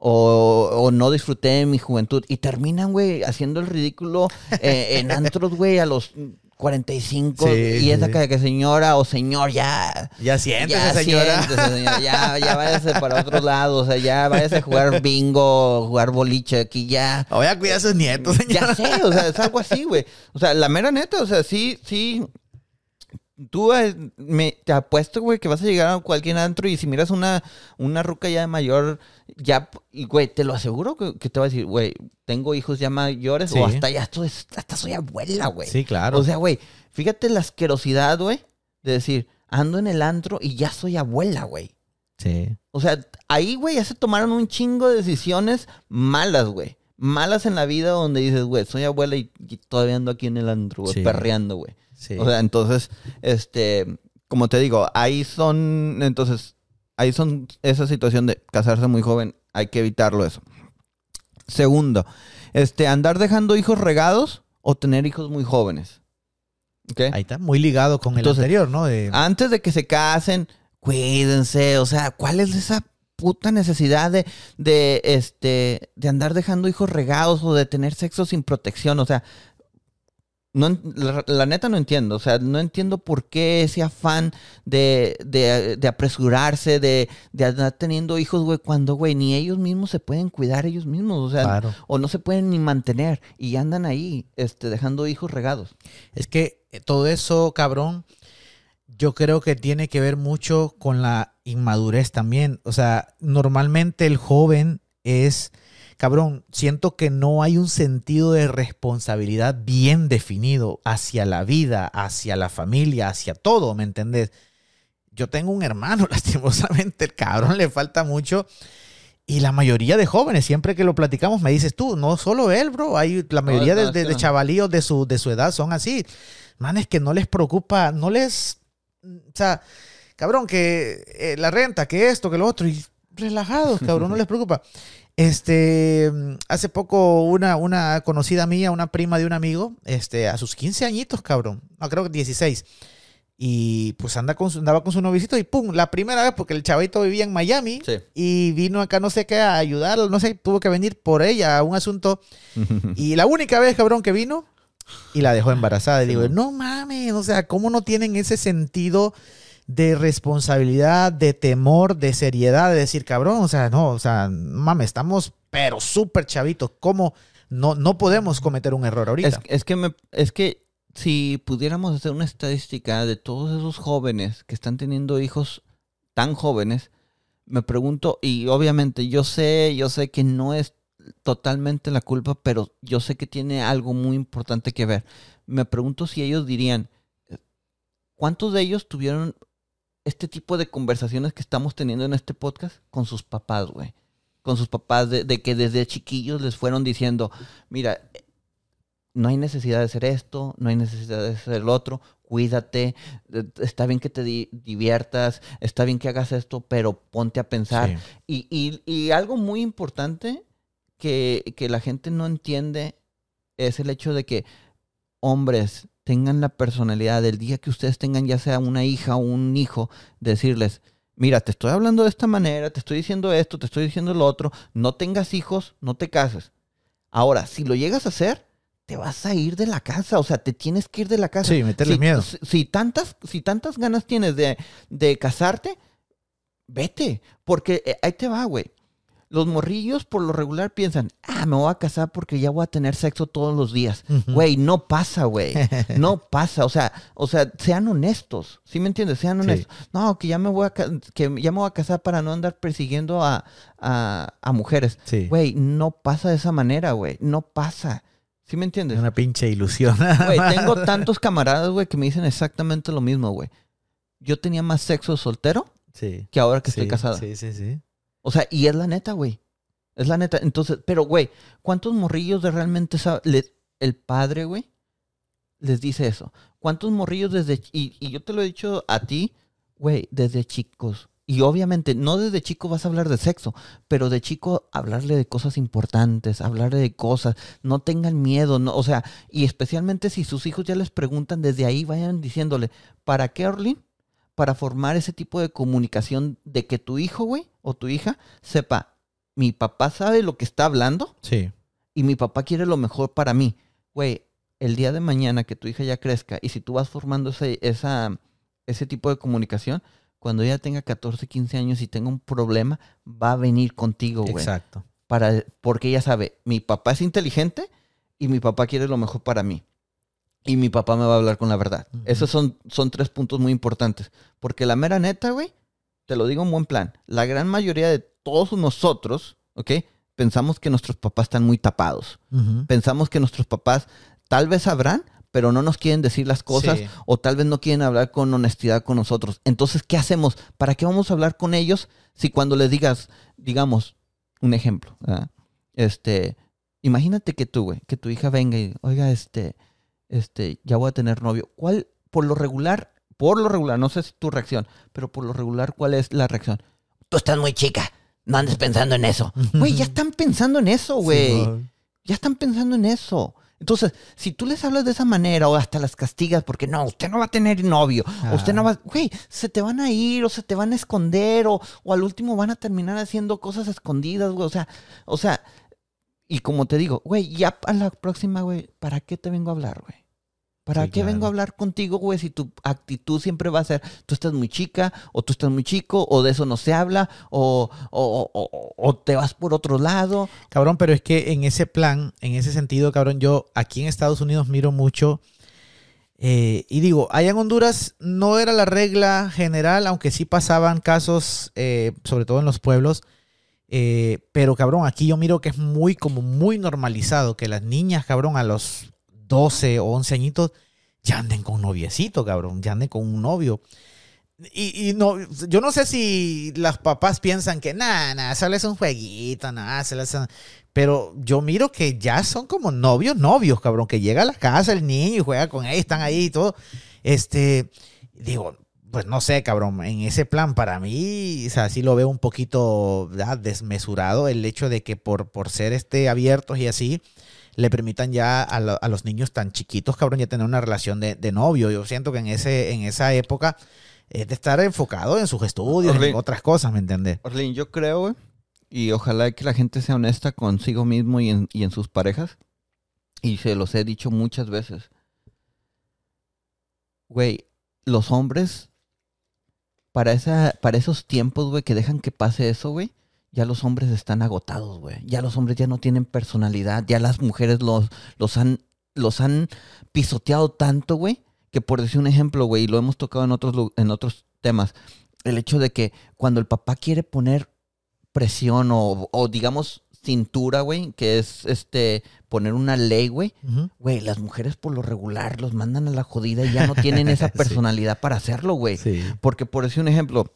O, o no disfruté de mi juventud. Y terminan, güey, haciendo el ridículo eh, en antros, güey, a los 45.
Sí,
y
sí,
es
sí.
que señora o señor, ya,
Ya siéntese,
ya,
señora.
siéntese, señora. Ya, ya váyase para otro [laughs] lado. O sea, ya váyase a jugar bingo, jugar boliche aquí, ya.
O Voy a cuidar a sus nietos,
Ya
señora.
sé, o sea, es algo así, güey. O sea, la mera neta, o sea, sí, sí. Tú me, te apuesto, güey, que vas a llegar a cualquier antro y si miras una, una ruca ya de mayor, ya, güey, te lo aseguro que, que te va a decir, güey, tengo hijos ya mayores
Sí.
o hasta ya estoy, hasta soy abuela, güey.
Sí, claro.
O sea, güey, fíjate la asquerosidad, güey, de decir, ando en el antro y ya soy abuela, güey.
sí.
O sea, ahí, güey, ya se tomaron un chingo de decisiones malas, güey. Malas en la vida donde dices, güey, soy abuela y, y todavía ando aquí en el antro, güey,
Sí.
perreando, güey.
Sí.
O sea, entonces, este, como te digo, ahí son, entonces, ahí son esa situación de casarse muy joven, hay que evitarlo eso. Segundo, este, andar dejando hijos regados o tener hijos muy jóvenes. ¿Ok?
Ahí está, muy ligado con el anterior, ¿no? De-
Antes de que se casen, cuídense, o sea, ¿cuál es esa puta necesidad de, de, este, de andar dejando hijos regados o de tener sexo sin protección? O sea, no, la, la neta no entiendo, o sea, no entiendo por qué ese afán de, de, de apresurarse, de, de andar teniendo hijos, güey, cuando, güey, ni ellos mismos se pueden cuidar ellos mismos, o sea,
Claro.
o no se pueden ni mantener y andan ahí, este, dejando hijos regados.
Es que eh, todo eso, cabrón, yo creo que tiene que ver mucho con la inmadurez también. O sea, normalmente el joven es, cabrón, siento que no hay un sentido de responsabilidad bien definido hacia la vida, hacia la familia, hacia todo, ¿me entendés? Yo tengo un hermano, [laughs] lastimosamente, el cabrón le falta mucho. Y la mayoría de jóvenes, siempre que lo platicamos, me dices tú, no solo él, bro, hay la mayoría de, de- de chavalíos de su, de su edad son así. Manes que no les preocupa, no les, o sea, cabrón, que eh, la renta, que esto, que lo otro, y relajados, cabrón, no [laughs] les preocupa. Este, hace poco una, una conocida mía, una prima de un amigo, este, a sus 15 añitos, cabrón, no, creo que 16. Y pues anda con su- andaba con su novicito y pum, la primera vez, porque el chavito vivía en Miami
Sí.
y vino acá no sé qué a ayudarlo, no sé, tuvo que venir por ella a un asunto. [laughs] Y la única vez, cabrón, que vino y la dejó embarazada. Y digo, no mames, o sea, ¿cómo no tienen ese sentido de responsabilidad, de temor, de seriedad, de decir, cabrón, o sea, no, o sea, mames, estamos pero súper chavitos, ¿cómo no, no podemos cometer un error ahorita?
Es, es que me, es que si pudiéramos hacer una estadística de todos esos jóvenes que están teniendo hijos tan jóvenes, me pregunto, y obviamente yo sé, yo sé que no es totalmente la culpa, pero yo sé que tiene algo muy importante que ver. Me pregunto si ellos dirían, ¿cuántos de ellos tuvieron este tipo de conversaciones que estamos teniendo en este podcast con sus papás, güey? Con sus papás, de, de que desde chiquillos les fueron diciendo, mira, no hay necesidad de hacer esto, no hay necesidad de hacer lo otro, cuídate, eh, está bien que te di- diviertas, está bien que hagas esto, pero ponte a pensar.
Sí.
Y, y- y algo muy importante que, que la gente no entiende es el hecho de que hombres tengan la personalidad del día que ustedes tengan ya sea una hija o un hijo, decirles, mira, te estoy hablando de esta manera, te estoy diciendo esto, te estoy diciendo lo otro, no tengas hijos, no te cases. Ahora, si lo llegas a hacer, te vas a ir de la casa, o sea, te tienes que ir de la casa.
Sí, meterle
si,
miedo.
Si, si tantas, si tantas ganas tienes de, de casarte, vete, porque eh, ahí te va, güey. Los morrillos por lo regular piensan, ah, me voy a casar porque ya voy a tener sexo todos los días. Güey, no pasa, güey. [laughs] No pasa. O sea, o sea, sean honestos. ¿Sí me entiendes? Sean
Sí.
honestos. No, que ya me voy a que ya me voy a casar para no andar persiguiendo a, a, a mujeres.
Sí.
Güey, no pasa de esa manera, güey. No pasa. ¿Sí me entiendes?
Una pinche ilusión. [laughs]
Güey, tengo tantos camaradas, güey, que me dicen exactamente lo mismo, güey. Yo tenía más sexo soltero
Sí.
que ahora que estoy
Sí,
casada.
Sí, sí, sí.
O sea, y es la neta, güey. Es la neta. Entonces, pero, güey, ¿cuántos morrillos de realmente sabe- el padre, güey, les dice eso? ¿Cuántos morrillos desde... Y, y yo te lo he dicho a ti, güey, desde chicos. Y obviamente, no desde chico vas a hablar de sexo, pero de chico hablarle de cosas importantes, hablarle de cosas, no tengan miedo, no, o sea, y especialmente si sus hijos ya les preguntan desde ahí, vayan diciéndole, ¿para qué, Orlin? Para formar ese tipo de comunicación de que tu hijo, güey, o tu hija, sepa, mi papá sabe lo que está hablando
Sí.
y mi papá quiere lo mejor para mí. Güey, el día de mañana que tu hija ya crezca y si tú vas formando ese, esa, ese tipo de comunicación, cuando ella tenga 14, 15 años y tenga un problema, va a venir contigo, güey.
Exacto.
Para, porque ella sabe, mi papá es inteligente y mi papá quiere lo mejor para mí. Y mi papá me va a hablar con la verdad. Esos son, son tres puntos muy importantes. Porque la mera neta, güey, te lo digo en buen plan. La gran mayoría de todos nosotros, ¿ok? Pensamos que nuestros papás están muy tapados. Pensamos que nuestros papás tal vez sabrán, pero no nos quieren decir las cosas
Sí.
o tal vez no quieren hablar con honestidad con nosotros. Entonces, ¿qué hacemos? ¿Para qué vamos a hablar con ellos si cuando les digas, digamos, un ejemplo, ¿verdad? este, imagínate que tú, güey, que tu hija venga y, oiga, este, este, ya voy a tener novio. ¿Cuál, por lo regular, por lo regular, no sé si tu reacción, pero por lo regular, ¿cuál es la reacción? Tú estás muy chica, no andes pensando en eso. Güey, ya están pensando en eso, güey. Ya están pensando en eso. Entonces, si tú les hablas de esa manera o hasta las castigas porque no, usted no va a tener novio, o usted no
Ah.
va, güey, se te van a ir o se te van a esconder o, o al último van a terminar haciendo cosas escondidas, güey. O sea, o sea, y como te digo, güey, ya a la próxima, güey, ¿para qué te vengo a hablar, güey? ¿Para
Sí,
qué vengo a hablar contigo, güey? Si tu actitud siempre va a ser, tú estás muy chica, o tú estás muy chico, o de eso no se habla, o, o, o- o- o te vas por otro lado.
Cabrón, pero es que en ese plan, en ese sentido, cabrón, yo aquí en Estados Unidos miro mucho. eh, y digo, allá en Honduras no era la regla general, aunque sí pasaban casos, eh, sobre todo en los pueblos. Eh, pero cabrón, aquí yo miro que es muy, como muy normalizado que las niñas, cabrón, a los 12 o 11 añitos ya anden con noviecito, cabrón, ya anden con un novio. Y, y no, yo no sé si las papás piensan que nada, nada, solo es un jueguito, nada, solo es un-". Pero yo miro que ya son como novios, novios, cabrón, que llega a la casa el niño y juega con ellos, están ahí y todo. Este, digo, pues no sé, cabrón, en ese plan para mí, o sea, sí lo veo un poquito ¿verdad? desmesurado el hecho de que por, por ser este abiertos y así, le permitan ya a, lo- a los niños tan chiquitos, cabrón, ya tener una relación de, de novio. Yo siento que en, ese, en esa época es de estar enfocado en sus estudios, en
Orlin.
otras cosas, ¿me entiendes?
Orlin, yo creo, güey, y ojalá que la gente sea honesta consigo mismo y en, y en sus parejas. Y se los he dicho muchas veces. Güey, los hombres, para, esa, para esos tiempos, güey, que dejan que pase eso, güey, ya los hombres están agotados, güey. Ya los hombres ya no tienen personalidad. Ya las mujeres los, los, han, los han pisoteado tanto, güey, que por decir un ejemplo, güey, y lo hemos tocado en otros, en otros temas, el hecho de que cuando el papá quiere poner presión o, o digamos cintura, güey, que es este poner una ley, güey, güey, las mujeres por lo regular los mandan a la jodida y ya no tienen [laughs] esa
Sí.
personalidad para hacerlo, güey.
Sí.
Porque por decir un ejemplo,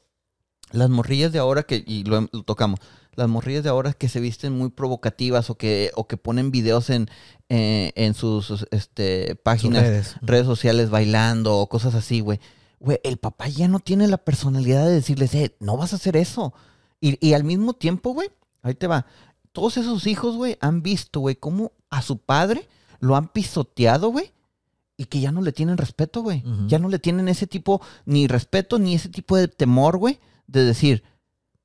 las morrillas de ahora que, y lo, lo tocamos, las morrillas de ahora que se visten muy provocativas o que, o que ponen videos en, eh, en sus este,
Sus
páginas,
redes.
redes sociales bailando o cosas así, güey. Güey, el papá ya no tiene la personalidad de decirles, eh, no vas a hacer eso. Y, y al mismo tiempo, güey, ahí te va. Todos esos hijos, güey, han visto, güey, cómo a su padre lo han pisoteado, güey. Y que ya no le tienen respeto, güey. Ya no le tienen ese tipo, ni respeto, ni ese tipo de temor, güey. De decir,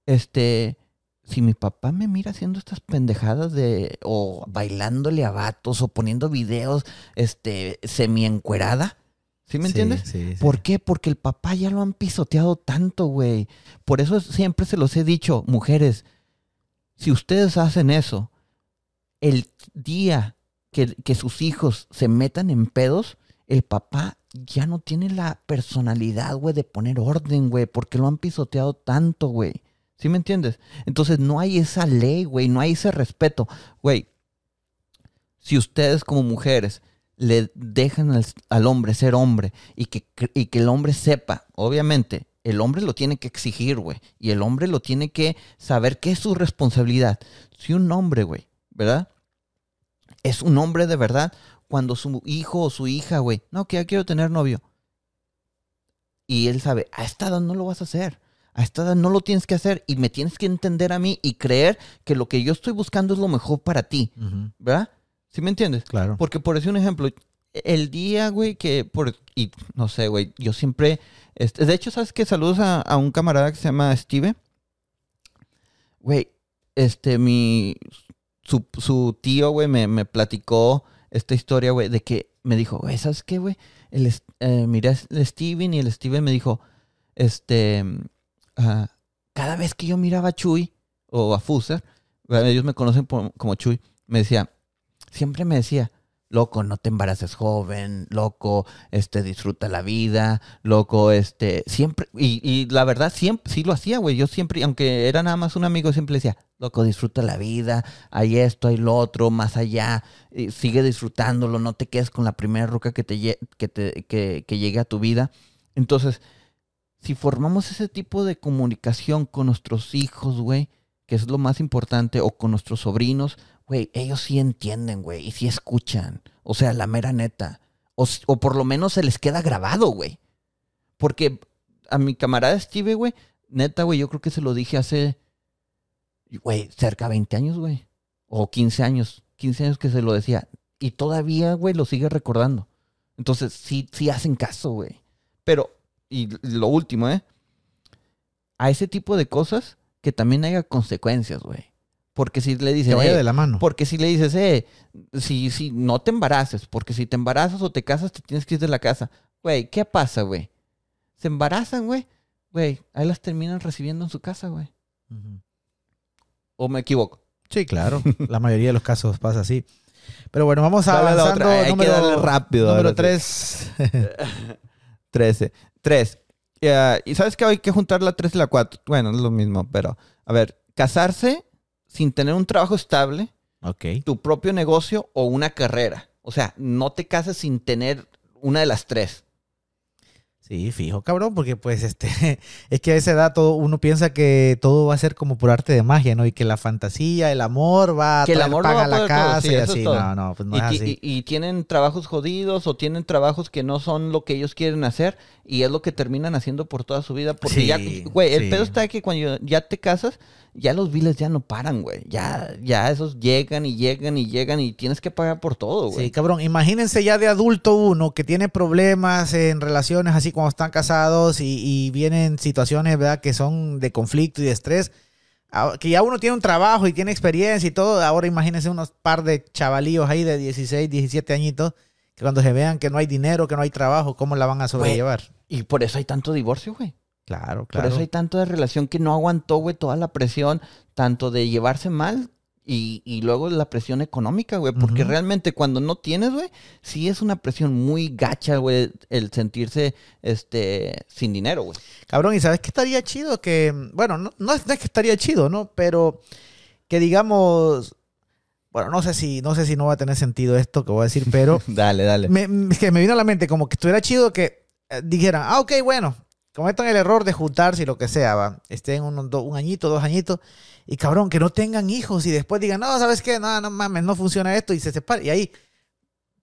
este, si mi papá me mira haciendo estas pendejadas de, o bailándole a vatos, o poniendo videos, este, semi encuerada. ¿Sí me entiendes?
sí, sí.
¿Por qué? Porque el papá ya lo han pisoteado tanto, güey. Por eso siempre se los he dicho, mujeres, si ustedes hacen eso, el día que, que sus hijos se metan en pedos, el papá ya no tiene la personalidad, güey, de poner orden, güey, porque lo han pisoteado tanto, güey. ¿Sí me entiendes? Entonces no hay esa ley, güey, no hay ese respeto. Güey, si ustedes como mujeres le dejan al, al hombre ser hombre y que, y que el hombre sepa, obviamente, el hombre lo tiene que exigir, güey, y el hombre lo tiene que saber qué es su responsabilidad. Si un hombre, güey, ¿verdad? Es un hombre de verdad cuando su hijo o su hija, güey, no, que ya quiero tener novio. Y él sabe, a esta edad no lo vas a hacer. A esta edad no lo tienes que hacer y me tienes que entender a mí y creer que lo que yo estoy buscando es lo mejor para ti, ¿verdad? ¿Sí me entiendes?
Claro.
Porque por decir un ejemplo, el día, güey, que por y no sé, güey, yo siempre este, de hecho, ¿sabes qué? Saludos a, un camarada que se llama Steve. Güey, este mi su, su tío, güey, me, me platicó esta historia, güey, de que me dijo, güey, ¿sabes qué, güey? El, eh, miré al Steven y el Steven me dijo, este, ah, cada vez que yo miraba a Chuy o a Fuser, ellos me conocen como Chuy, me decía, siempre me decía, loco, no te embaraces joven, loco, este, disfruta la vida, loco, este, siempre, y, y la verdad, siempre, sí lo hacía, güey, yo siempre, aunque era nada más un amigo, siempre decía, loco, disfruta la vida, hay esto, hay lo otro, más allá, sigue disfrutándolo, no te quedes con la primera roca que te, llegue a tu vida. Entonces, si formamos ese tipo de comunicación con nuestros hijos, güey, que es lo más importante, o con nuestros sobrinos, güey, ellos sí entienden, güey, y sí escuchan. O sea, la mera neta. O, o por lo menos se les queda grabado, güey. Porque a mi camarada Steve, güey, neta, güey, yo creo que se lo dije hace, güey, cerca de 20 años, güey. O 15 años. 15 años que se lo decía. y todavía, güey, lo sigue recordando. Entonces, sí, sí hacen caso, güey. Pero, y lo último, ¿eh? A ese tipo de cosas que también haya consecuencias, güey. Porque si le dices,
Que vaya
"Eh,
de la mano.
porque si le dices, eh, si, si no te embaraces, porque si te embarazas o te casas, te tienes que ir de la casa. Güey, ¿qué pasa, güey? Se embarazan, güey. Güey, ahí las terminan recibiendo en su casa, güey. ¿O me equivoco?
Sí, claro. La mayoría de los casos pasa así. Pero bueno, vamos
a la
avanzando.
otra. Hay que
número,
darle rápido,
Número
ahora sí.
3.
13. 3. y sabes que hay que juntar la 3 y la 4. Bueno, es lo mismo, pero a ver, casarse sin tener un trabajo estable, tu propio negocio o una carrera. O sea, no te cases sin tener una de las tres.
Sí, fijo, cabrón, porque pues este, [laughs] es que a esa edad todo, uno piensa que todo va a ser como por arte de magia, ¿no? Y que la fantasía, el amor va a
Que el amor va
a la casa
sí,
y así. No, no, pues no
y,
es así.
y- y tienen trabajos jodidos o tienen trabajos que no son lo que ellos quieren hacer y es lo que terminan haciendo por toda su vida. Porque
Sí,
ya, güey, el pedo está que cuando ya te casas, ya los biles ya no paran, güey. Ya, ya esos llegan y llegan y llegan y tienes que pagar por todo, güey.
Sí, cabrón, imagínense ya de adulto uno que tiene problemas en relaciones así cuando están casados y, y vienen situaciones, ¿verdad? Que son de conflicto y de estrés. Ah, Que ya uno tiene un trabajo y tiene experiencia y todo. Ahora imagínense unos par de chavalíos ahí de 16, 17 añitos que cuando se vean que no hay dinero, que no hay trabajo, ¿cómo la van a sobrellevar?
Y por eso hay tanto divorcio, güey.
Claro,
Por
claro.
eso hay tanto de relación que no aguantó, güey, toda la presión, tanto de llevarse mal y, y luego la presión económica, güey. Porque realmente cuando no tienes, güey, sí es una presión muy gacha, güey, el sentirse este, sin dinero, güey.
Cabrón, ¿y sabes qué estaría chido? Que, bueno, no, no es, no es que estaría chido, ¿no? Pero que digamos, bueno, no sé si, no sé si no va a tener sentido esto que voy a decir, pero [laughs]
Dale, dale.
me, me- es que me vino a la mente como que estuviera chido que eh, dijeran, ah, ok, bueno, cometan el error de juntarse y lo que sea, va, estén do- un añito, dos añitos, y cabrón, que no tengan hijos y después digan, no, ¿sabes qué? No, no mames, no funciona esto y se separen. Y ahí,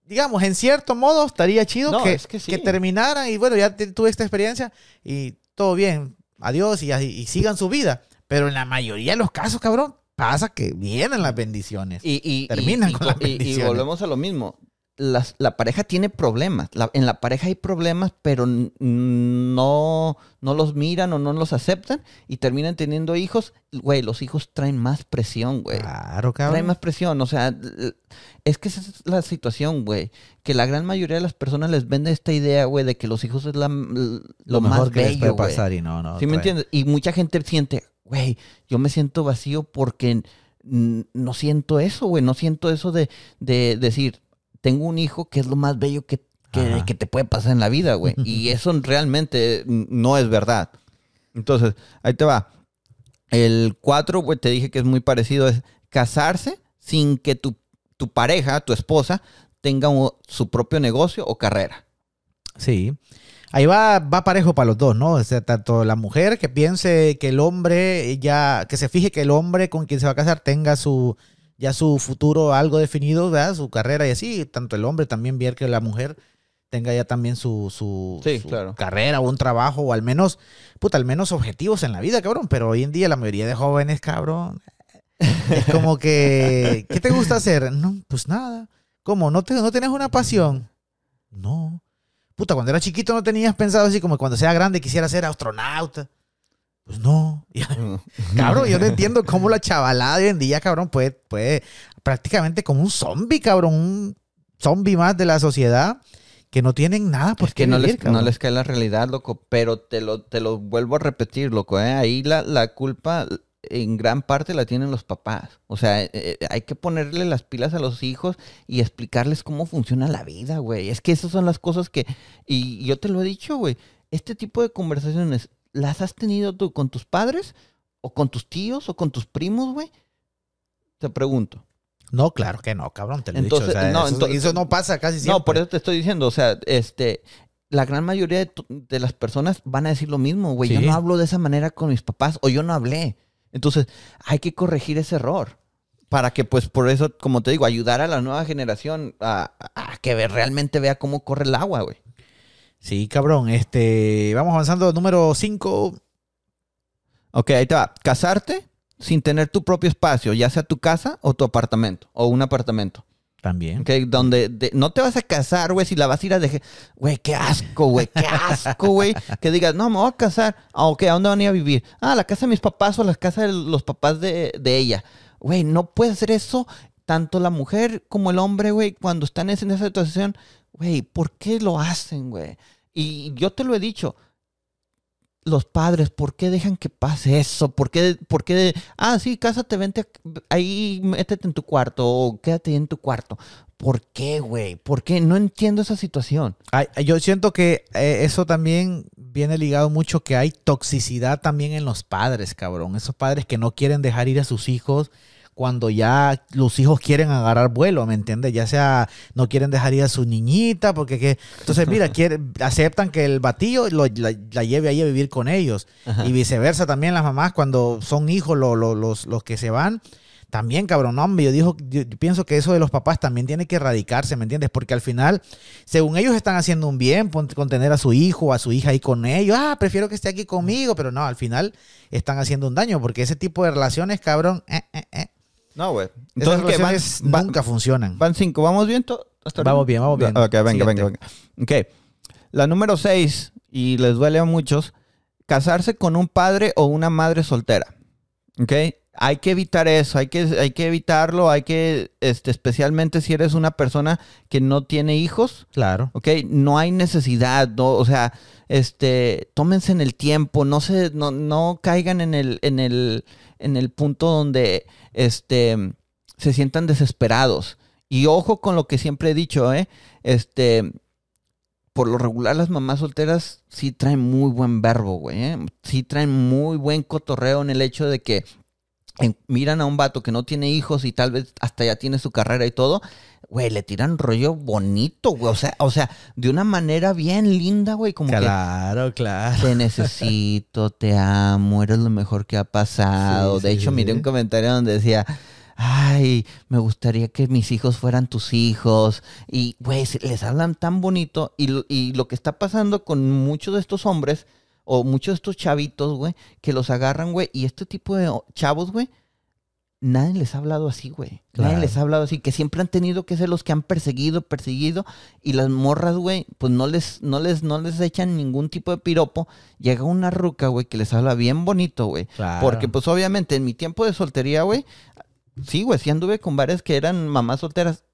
digamos, en cierto modo estaría chido
No,
que,
es que sí.
que terminaran y bueno, ya tuve esta experiencia y todo bien, adiós y, sigan su vida. Pero en la mayoría de los casos, cabrón, pasa que vienen las bendiciones.
Y, y-
Terminan
y-
con las
y- y
bendiciones.
volvemos a lo mismo. Las- la pareja tiene problemas. La- en la pareja hay problemas, pero no, no los miran o no los aceptan y terminan teniendo hijos. Güey, los hijos traen más presión, güey.
Claro,
Traen
cabrón.
más presión. O sea, es que esa es la situación, güey. Que la gran mayoría de las personas les vende esta idea, güey, de que los hijos es la, lo,
lo
más
que les puede
bello,
pasar y no, no.
¿Sí me entiendes? Y mucha gente siente, güey, yo me siento vacío porque no siento eso, güey. No siento eso de, de decir, tengo un hijo que es lo más bello que, que, te puede pasar en la vida, güey. [laughs] Y eso realmente mm, no es verdad. Entonces, ahí te va. El 4, güey, te dije que es muy parecido. Es casarse sin que tu, tu pareja, tu esposa, tenga un- su propio negocio o carrera.
Sí. Ahí va, va parejo para los dos, ¿no? O sea, tanto la mujer que piense que el hombre ya, que se fije que el hombre con quien se va a casar tenga su, ya su futuro algo definido, ¿verdad? Su carrera y así. Tanto el hombre también ver que la mujer tenga ya también su, su,
Sí,
su
claro.
carrera o un trabajo o al menos, puta, al menos objetivos en la vida, cabrón. Pero hoy en día la mayoría de jóvenes, cabrón, es como que, [laughs] ¿qué te gusta hacer? No, pues nada. ¿Cómo? ¿No, te, no tienes una pasión? No. Puta, cuando era chiquito no tenías pensado así como cuando sea grande quisiera ser astronauta. Pues no. [laughs] [laughs] Cabrón, yo no entiendo cómo la chavalada de hoy en día, cabrón, puede, puede prácticamente como un zombie, cabrón, un zombie más de la sociedad que no tienen nada por
Es que
qué
no
vivir,
les, no
cabrón.
les cae la realidad, loco. Pero te lo, te lo vuelvo a repetir, loco. ¿eh? Ahí la, la culpa en gran parte la tienen los papás. O sea, eh, eh, hay que ponerle las pilas a los hijos y explicarles cómo funciona la vida, güey. Es que esas son las cosas que... Y yo te lo he dicho, güey. Este tipo de conversaciones, ¿las has tenido tú con tus padres? ¿O con tus tíos? ¿O con tus primos, güey? Te pregunto.
No, claro que no, cabrón, te lo he
Entonces,
dicho. o sea,
no,
eso,
entonces-
eso no pasa casi siempre.
No, por eso te estoy diciendo, o sea, este, la gran mayoría de, las personas van a decir lo mismo, güey. Yo
Sí.
no hablo de esa manera con mis papás o yo no hablé. Entonces, hay que corregir ese error para que, pues, por eso, como te digo, ayudar a la nueva generación a, a que realmente vea cómo corre el agua, güey.
Sí, cabrón. Este, vamos avanzando. Número 5.
Ok, ahí te va. Casarte sin tener tu propio espacio, ya sea tu casa o tu apartamento o un apartamento.
También.
Ok, donde de- no te vas a casar, güey, si la vas a ir a dejar. Güey, qué asco, güey, qué asco, güey. Que digas, no, me voy a casar. Ah, ok, ¿a dónde van a ir a vivir? Ah, la casa de mis papás o la casa de los papás de, de ella. Güey, no puede hacer eso. Tanto la mujer como el hombre, güey, cuando están en esa situación, güey, ¿por qué lo hacen, güey? Y yo te lo he dicho. Los padres, ¿por qué dejan que pase eso? ¿Por qué, por qué? Ah, sí, cásate, vente ahí, métete en tu cuarto o quédate ahí en tu cuarto. ¿Por qué, güey? ¿Por qué? No entiendo esa situación.
Ay, yo siento que eh, eso también viene ligado mucho que hay toxicidad también en los padres, cabrón. Esos padres que no quieren dejar ir a sus hijos cuando ya los hijos quieren agarrar vuelo, ¿me entiendes? Ya sea no quieren dejar ir a su niñita, porque que, entonces mira, [laughs] quiere, aceptan que el batillo lo- la, la lleve ahí a vivir con ellos.
Ajá.
Y viceversa también las mamás cuando son hijos lo- lo- los, los que se van. También, cabrón, no, hombre, yo, dijo, yo, pienso que eso de los papás también tiene que erradicarse, ¿me entiendes? Porque al final, según ellos están haciendo un bien con tener a su hijo o a su hija ahí con ellos, ah, prefiero que esté aquí conmigo, pero no, al final están haciendo un daño, porque ese tipo de relaciones, cabrón, eh, eh, eh,
No, güey.
esas
Entonces. Van,
relaciones
van-
nunca funcionan.
van cinco. ¿Vamos bien? hasta?
Vamos bien, vamos bien.
Ok, venga,
Siguiente.
venga, venga. Ok. La número seis, y les duele a muchos, casarse con un padre o una madre soltera. ¿Ok? Hay que evitar eso, hay que, hay que evitarlo, hay que, este, especialmente si eres una persona que no tiene hijos,
Claro.
¿ok? No hay necesidad, no, o sea, este, tómense en el tiempo, no se, no, no caigan en el, en el, en el punto donde, este, se sientan desesperados. Y ojo con lo que siempre he dicho, ¿eh? Este, por lo regular las mamás solteras sí traen muy buen verbo, güey, ¿eh? Sí traen muy buen cotorreo en el hecho de que en- miran a un vato que no tiene hijos y tal vez hasta ya tiene su carrera y todo, güey, le tiran rollo bonito, güey. O sea, o sea, de una manera bien linda, güey. Como
Claro,
que
claro.
te necesito, te amo, eres lo mejor que ha pasado.
Sí,
de
sí,
hecho,
sí,
miré un comentario donde decía. Ay, me gustaría que mis hijos fueran tus hijos. Y, güey, les hablan tan bonito. Y, lo- y lo que está pasando con muchos de estos hombres, o muchos de estos chavitos, güey, que los agarran, güey. Y este tipo de chavos, güey, nadie les ha hablado así, güey. Nadie les ha hablado así, que siempre han tenido que ser los que han perseguido, perseguido, y las morras, güey, pues no les, no les, no les echan ningún tipo de piropo. Llega una ruca, güey, que les habla bien bonito, güey.
Claro.
Porque, pues, obviamente, en mi tiempo de soltería, güey, sí, güey, sí anduve con varias que eran mamás solteras.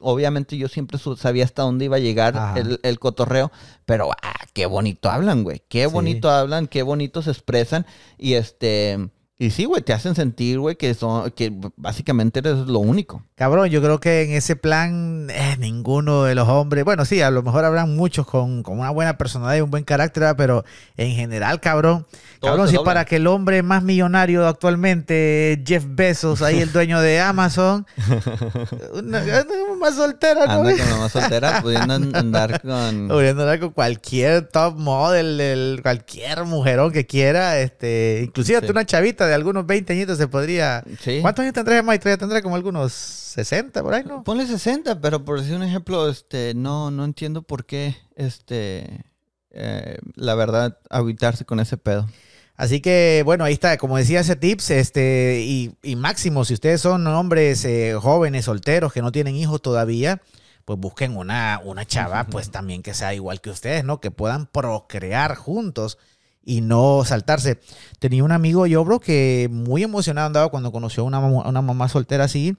Obviamente yo siempre sabía hasta dónde iba a llegar el, el cotorreo, pero ah, qué bonito hablan, güey. Qué
Sí.
bonito hablan, qué bonito se expresan. Y este, y sí, güey, te hacen sentir, güey, que son, que básicamente eres lo único.
Cabrón, yo creo que en ese plan eh, ninguno de los hombres, bueno, sí, a lo mejor habrán muchos con, con una buena personalidad y un buen carácter, ¿verdad? pero en general, cabrón, cabrón, si
doblan.
para que el hombre más millonario actualmente, Jeff Bezos, ahí el dueño de Amazon, [laughs] una, una más soltera, ¿no?
Anda con la más [laughs] soltera, pudiendo an- andar con...
Pudiendo andar con cualquier top model, el- cualquier mujerón que quiera, este, inclusive hasta
Sí.
una chavita de algunos 20 añitos se podría...
Sí.
¿Cuántos años tendrá Maestría? Tendrá como algunos 60 por ahí, ¿no?
Ponle 60, pero por decir un ejemplo, este, no, no entiendo por qué, este, eh, la verdad, agüitarse con ese pedo.
Así que, bueno, ahí está, como decía ese tips, este, y, y máximo, si ustedes son hombres eh, jóvenes, solteros, que no tienen hijos todavía, pues busquen una, una chava, pues [laughs] también que sea igual que ustedes, ¿no? Que puedan procrear juntos y no saltarse. Tenía un amigo yo, bro, que muy emocionado andaba cuando conoció a una, una mamá soltera así.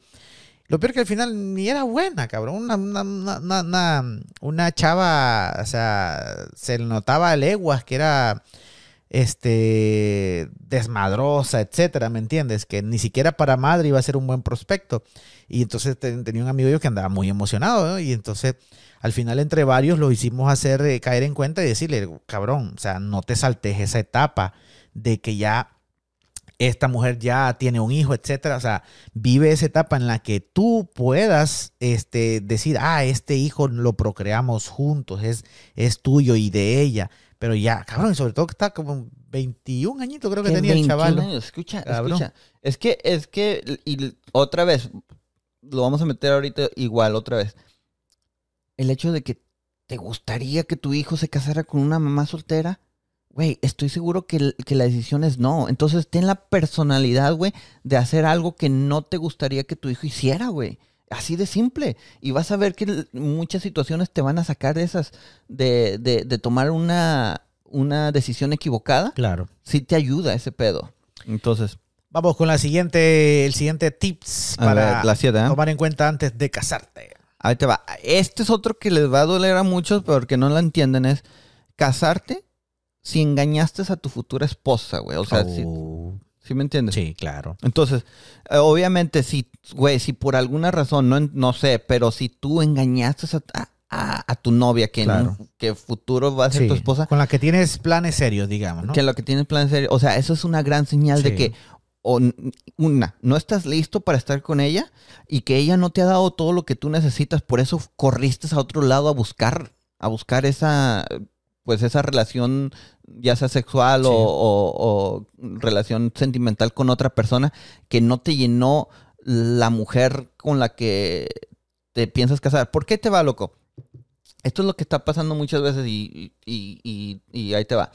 Lo peor que al final ni era buena, cabrón. Una, una- una- una chava, o sea, se le notaba a leguas que era este desmadrosa, etcétera, ¿me entiendes? Que ni siquiera para madre iba a ser un buen prospecto. Y entonces te- tenía un amigo yo que andaba muy emocionado. Y entonces al final entre varios lo hicimos hacer eh, caer en cuenta y decirle, cabrón, o sea, no te saltes esa etapa de que ya esta mujer ya tiene un hijo, etcétera. O sea, vive esa etapa en la que tú puedas este, decir, ah, este hijo lo procreamos juntos, es, es tuyo y de ella. Pero ya, cabrón, y sobre todo que está como 21 añitos creo que
¿Qué,
tenía el
21
chaval.
años? Escucha,
Cabrón.
escucha. Es que, es que, y otra vez, lo vamos a meter ahorita igual, otra vez. El hecho de que te gustaría que tu hijo se casara con una mamá soltera, güey, estoy seguro que, que la decisión es no. Entonces, ten la personalidad, güey, de hacer algo que no te gustaría que tu hijo hiciera, güey. Así de simple. Y vas a ver que muchas situaciones te van a sacar de esas, de, de, de tomar una, una decisión equivocada.
Claro.
Sí te ayuda ese pedo. Entonces,
Vamos con la siguiente, el siguiente tips para
ver, la siete, ¿eh?
tomar en cuenta antes de casarte.
ahí te va. Este es otro que les va a doler a muchos, porque no lo entienden, es casarte si engañaste a tu futura esposa, güey. O sea, si,
Oh,
¿sí me entiendes?
sí, claro.
Entonces, eh, obviamente, si, güey, si por alguna razón, no, no sé, pero si tú engañaste a, a- a tu novia, que
Claro.
en que futuro va a ser
Sí,
tu esposa,
Con la que tienes planes serios, digamos, ¿no?
que lo que tienes plan serio, o sea, eso es una gran señal de que, o, una, no estás listo para estar con ella y que ella no te ha dado todo lo que tú necesitas, por eso corriste a otro lado a buscar, a buscar esa, pues esa relación, ya sea sexual
Sí.
o, o- o relación sentimental con otra persona que no te llenó la mujer con la que te piensas casar. ¿Por qué te va, loco? Esto es lo que está pasando muchas veces y, y- y- y ahí te va.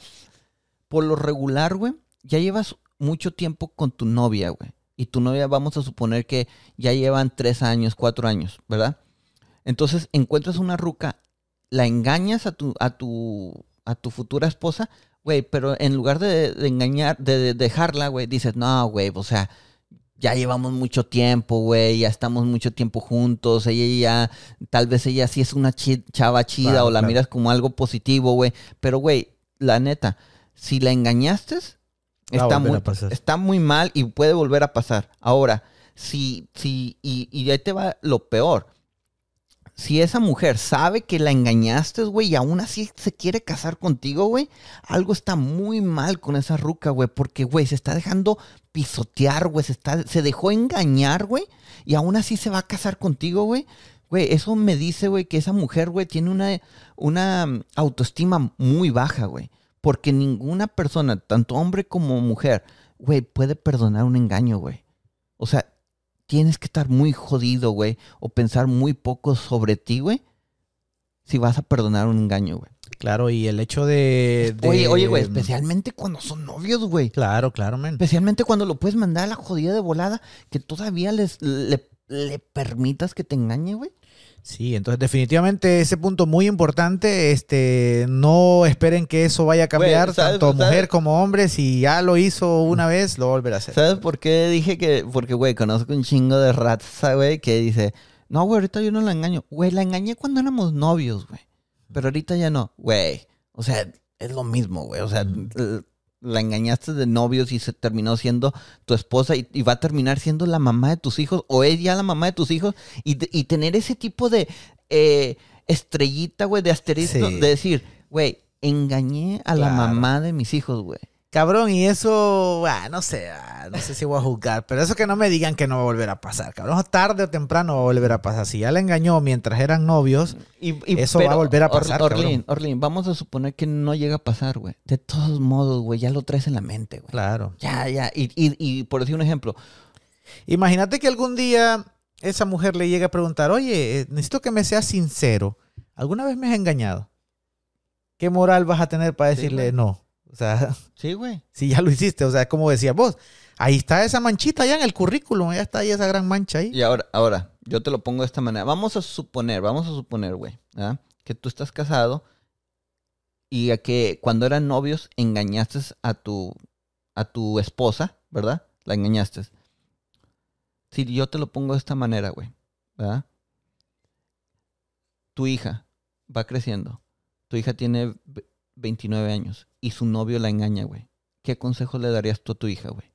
Por lo regular, güey, ya llevas mucho tiempo con tu novia, güey. Y tu novia, vamos a suponer que ya llevan tres años, cuatro años, ¿verdad? Entonces encuentras una ruca, la engañas a tu, a tu, a tu futura esposa, güey, pero en lugar de, de engañar, de, de dejarla, güey, dices, no, güey, o sea, ya llevamos mucho tiempo, güey, ya estamos mucho tiempo juntos, ella ya, tal vez ella sí es una chava chida
Claro,
o la
claro.
miras como algo positivo, güey, pero, güey, la neta, si la engañaste, está muy, está muy mal y puede volver a pasar. Ahora, si, si, y, y ahí te va lo peor. Si esa mujer sabe que la engañaste, güey, y aún así se quiere casar contigo, güey, algo está muy mal con esa ruca, güey, porque, güey, se está dejando pisotear, güey, se, está, se dejó engañar, güey, y aún así se va a casar contigo, güey. Güey, eso me dice, güey, que esa mujer, güey, tiene una, una mm, autoestima muy baja, güey. Porque ninguna persona, tanto hombre como mujer, güey, puede perdonar un engaño, güey. O sea, tienes que estar muy jodido, güey, o pensar muy poco sobre ti, güey, si vas a perdonar un engaño, güey.
Claro, y el hecho de... de-
Oye, oye, güey, especialmente cuando son novios, güey.
Claro, claro, men.
Especialmente cuando lo puedes mandar a la jodida de volada, que todavía les, le, le permitas que te engañe, güey.
Sí, entonces definitivamente ese punto muy importante, este, no esperen que eso vaya a cambiar,
Güey, ¿sabes-
tanto
sabes?
mujer como hombre, si ya lo hizo una vez, lo volverá a hacer.
¿Sabes por qué dije que? Porque, güey, conozco un chingo de raza, güey, que dice, no, güey, ahorita yo no la engaño. Güey, la engañé cuando éramos novios, güey. Pero ahorita ya no. Güey, o sea, es lo mismo, güey. O sea, la engañaste de novios y se terminó siendo tu esposa y, y va a terminar siendo la mamá de tus hijos o es ya la mamá de tus hijos y, y tener ese tipo de eh, estrellita, güey, de asterisco,
Sí.
de decir, güey, engañé a la mamá de mis hijos, güey.
Cabrón, y eso, ah, no sé, ah, no sé si voy a juzgar, pero eso que no me digan que no va a volver a pasar, cabrón, tarde o temprano va a volver a pasar. Si ya la engañó mientras eran novios,
Y- y-
Eso va a volver a pasar,
Orlin,
cabrón.
Orlin, vamos a suponer que no llega a pasar, güey. De todos modos, güey, ya lo traes en la mente, güey.
claro.
Ya, ya. Y, y, y por decir un ejemplo,
Imagínate que algún día esa mujer le llegue a preguntar, oye, eh, necesito que me seas sincero, ¿alguna vez me has engañado? ¿Qué moral vas a tener para decirle no? O sea, [laughs]
sí, güey.
si ya lo hiciste, o sea, como decías vos, ahí está esa manchita ya en el currículum, ya está ahí esa gran mancha ahí.
Y ahora, ahora, yo te lo pongo de esta manera. Vamos a suponer, vamos a suponer, güey, ¿ah? que tú estás casado y a que cuando eran novios engañaste a tu, a tu esposa, ¿verdad? La engañaste. Si yo te lo pongo de esta manera, güey, ¿verdad? Tu hija va creciendo. Tu hija tiene 29 años y su novio la engaña, güey. ¿Qué consejo le darías tú a tu hija, güey?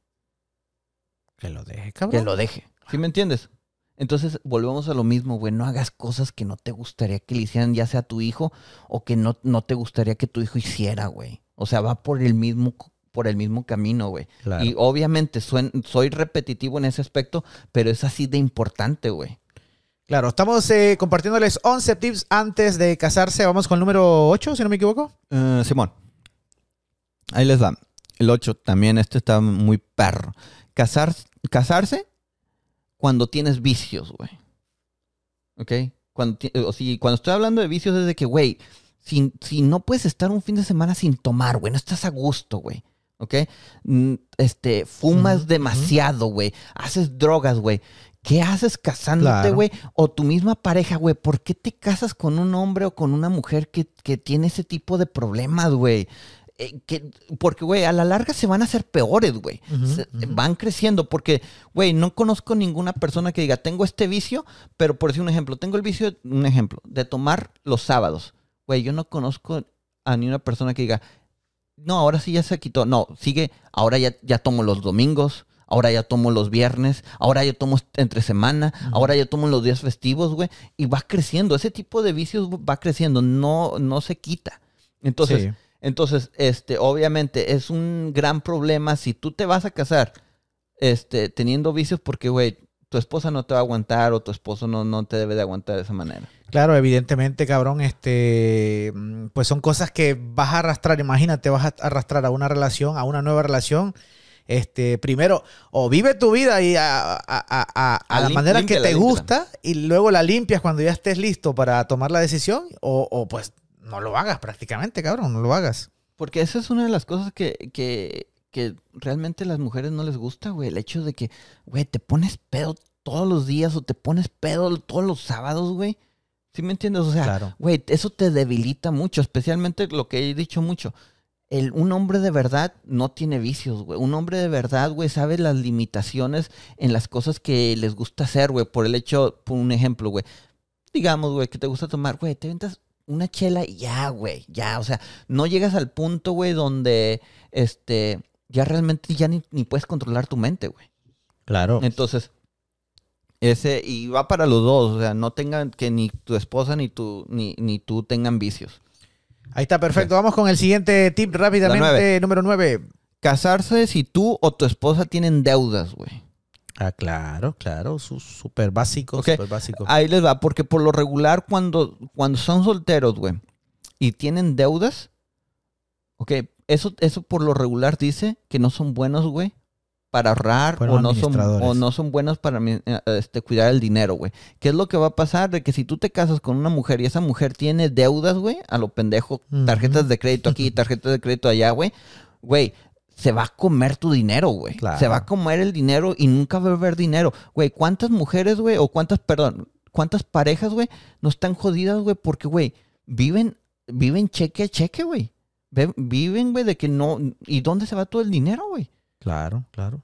Que lo deje,
que
cabrón.
lo deje. ¿Sí me entiendes? Entonces, volvemos a lo mismo, güey. No hagas cosas que no te gustaría que le hicieran, ya sea a tu hijo o que no, no te gustaría que tu hijo hiciera, güey. O sea, va por el mismo, por el mismo camino, güey.
Claro.
Y obviamente soy repetitivo en ese aspecto, pero es así de importante, güey.
Claro, estamos eh, compartiéndoles 11 tips antes de casarse. Vamos con el número 8, si no me equivoco.
Eh, Simón. Ahí les va. El 8 también, este está muy perro. Casar, casarse cuando tienes vicios, güey. ¿Ok? Cuando, o si, cuando estoy hablando de vicios es de que, güey, si, si no puedes estar un fin de semana sin tomar, güey, no estás a gusto, güey. ¿Ok? Mm, Este, fumas demasiado, güey. Haces drogas, güey. ¿Qué haces casándote,
Claro.
güey? O tu misma pareja, güey, ¿por qué te casas con un hombre o con una mujer que, que tiene ese tipo de problemas, güey? Eh, que, porque, güey, a la larga se van a hacer peores, güey. Van creciendo porque, güey, no conozco ninguna persona que diga, tengo este vicio, pero por decir un ejemplo, tengo el vicio, un ejemplo, de tomar los sábados. Güey, yo no conozco a ni una persona que diga, no, ahora sí ya se quitó. No, sigue, ahora ya, ya tomo los domingos, ahora ya tomo los viernes, ahora ya tomo entre semana, ahora ya tomo los días festivos, güey. Y va creciendo, ese tipo de vicios va creciendo, no, no se quita. Entonces,
Sí.
entonces, este, obviamente es un gran problema si tú te vas a casar, este, teniendo vicios porque, güey, tu esposa no te va a aguantar o tu esposo no, no te debe de aguantar de esa manera.
Claro, evidentemente, cabrón, este, mm, pues son cosas que vas a arrastrar. Imagínate, vas a arrastrar a una relación, a una nueva relación. Este, primero, o vive tu vida y a, a- a- la manera que te gusta y luego la limpias cuando ya estés listo para tomar la decisión, o, o, pues no lo hagas prácticamente, cabrón, no lo hagas.
Porque esa es una de las cosas que, que, que realmente a las mujeres no les gusta, güey. El hecho de que, güey, te pones pedo todos los días o te pones pedo todos los sábados, güey. ¿Sí me entiendes? O sea,
Claro.
güey, eso te debilita mucho, especialmente lo que he dicho mucho. El, un hombre de verdad no tiene vicios, güey. Un hombre de verdad, güey, sabe las limitaciones en las cosas que les gusta hacer, güey. Por el hecho, por un ejemplo, güey. Digamos, güey, que te gusta tomar, güey, te ventas una chela y ya, güey, ya. O sea, no llegas al punto, güey, donde, este, ya realmente ya ni, ni puedes controlar tu mente, güey.
Claro.
Entonces, ese, y va para los dos, o sea, no tengan que ni tu esposa ni tú, ni, ni tú tengan vicios.
Ahí está, perfecto. Vamos con el siguiente tip rápidamente.
nueve.
Número 9.
Casarse si tú o tu esposa tienen deudas, güey.
Ah, claro, claro. Súper básico,
Ok.
súper básico.
Ahí les va, porque por lo regular cuando, cuando son solteros, güey, y tienen deudas, ok, eso, eso por lo regular dice que no son buenos, güey, para ahorrar o no, son, o no son buenos para este, cuidar el dinero, güey. ¿Qué es lo que va a pasar? De que si tú te casas con una mujer y esa mujer tiene deudas, güey, a lo pendejo, tarjetas de crédito aquí, [laughs] tarjetas de crédito allá, güey, güey, se va a comer tu dinero, güey.
Claro.
Se va a comer el dinero y nunca va a haber dinero. Güey, ¿cuántas mujeres, güey, o cuántas, perdón, cuántas parejas, güey, no están jodidas, güey, porque, güey, viven, viven cheque a cheque, güey. Ve- Viven, güey, de que no... ¿Y dónde se va todo el dinero, güey?
Claro, claro.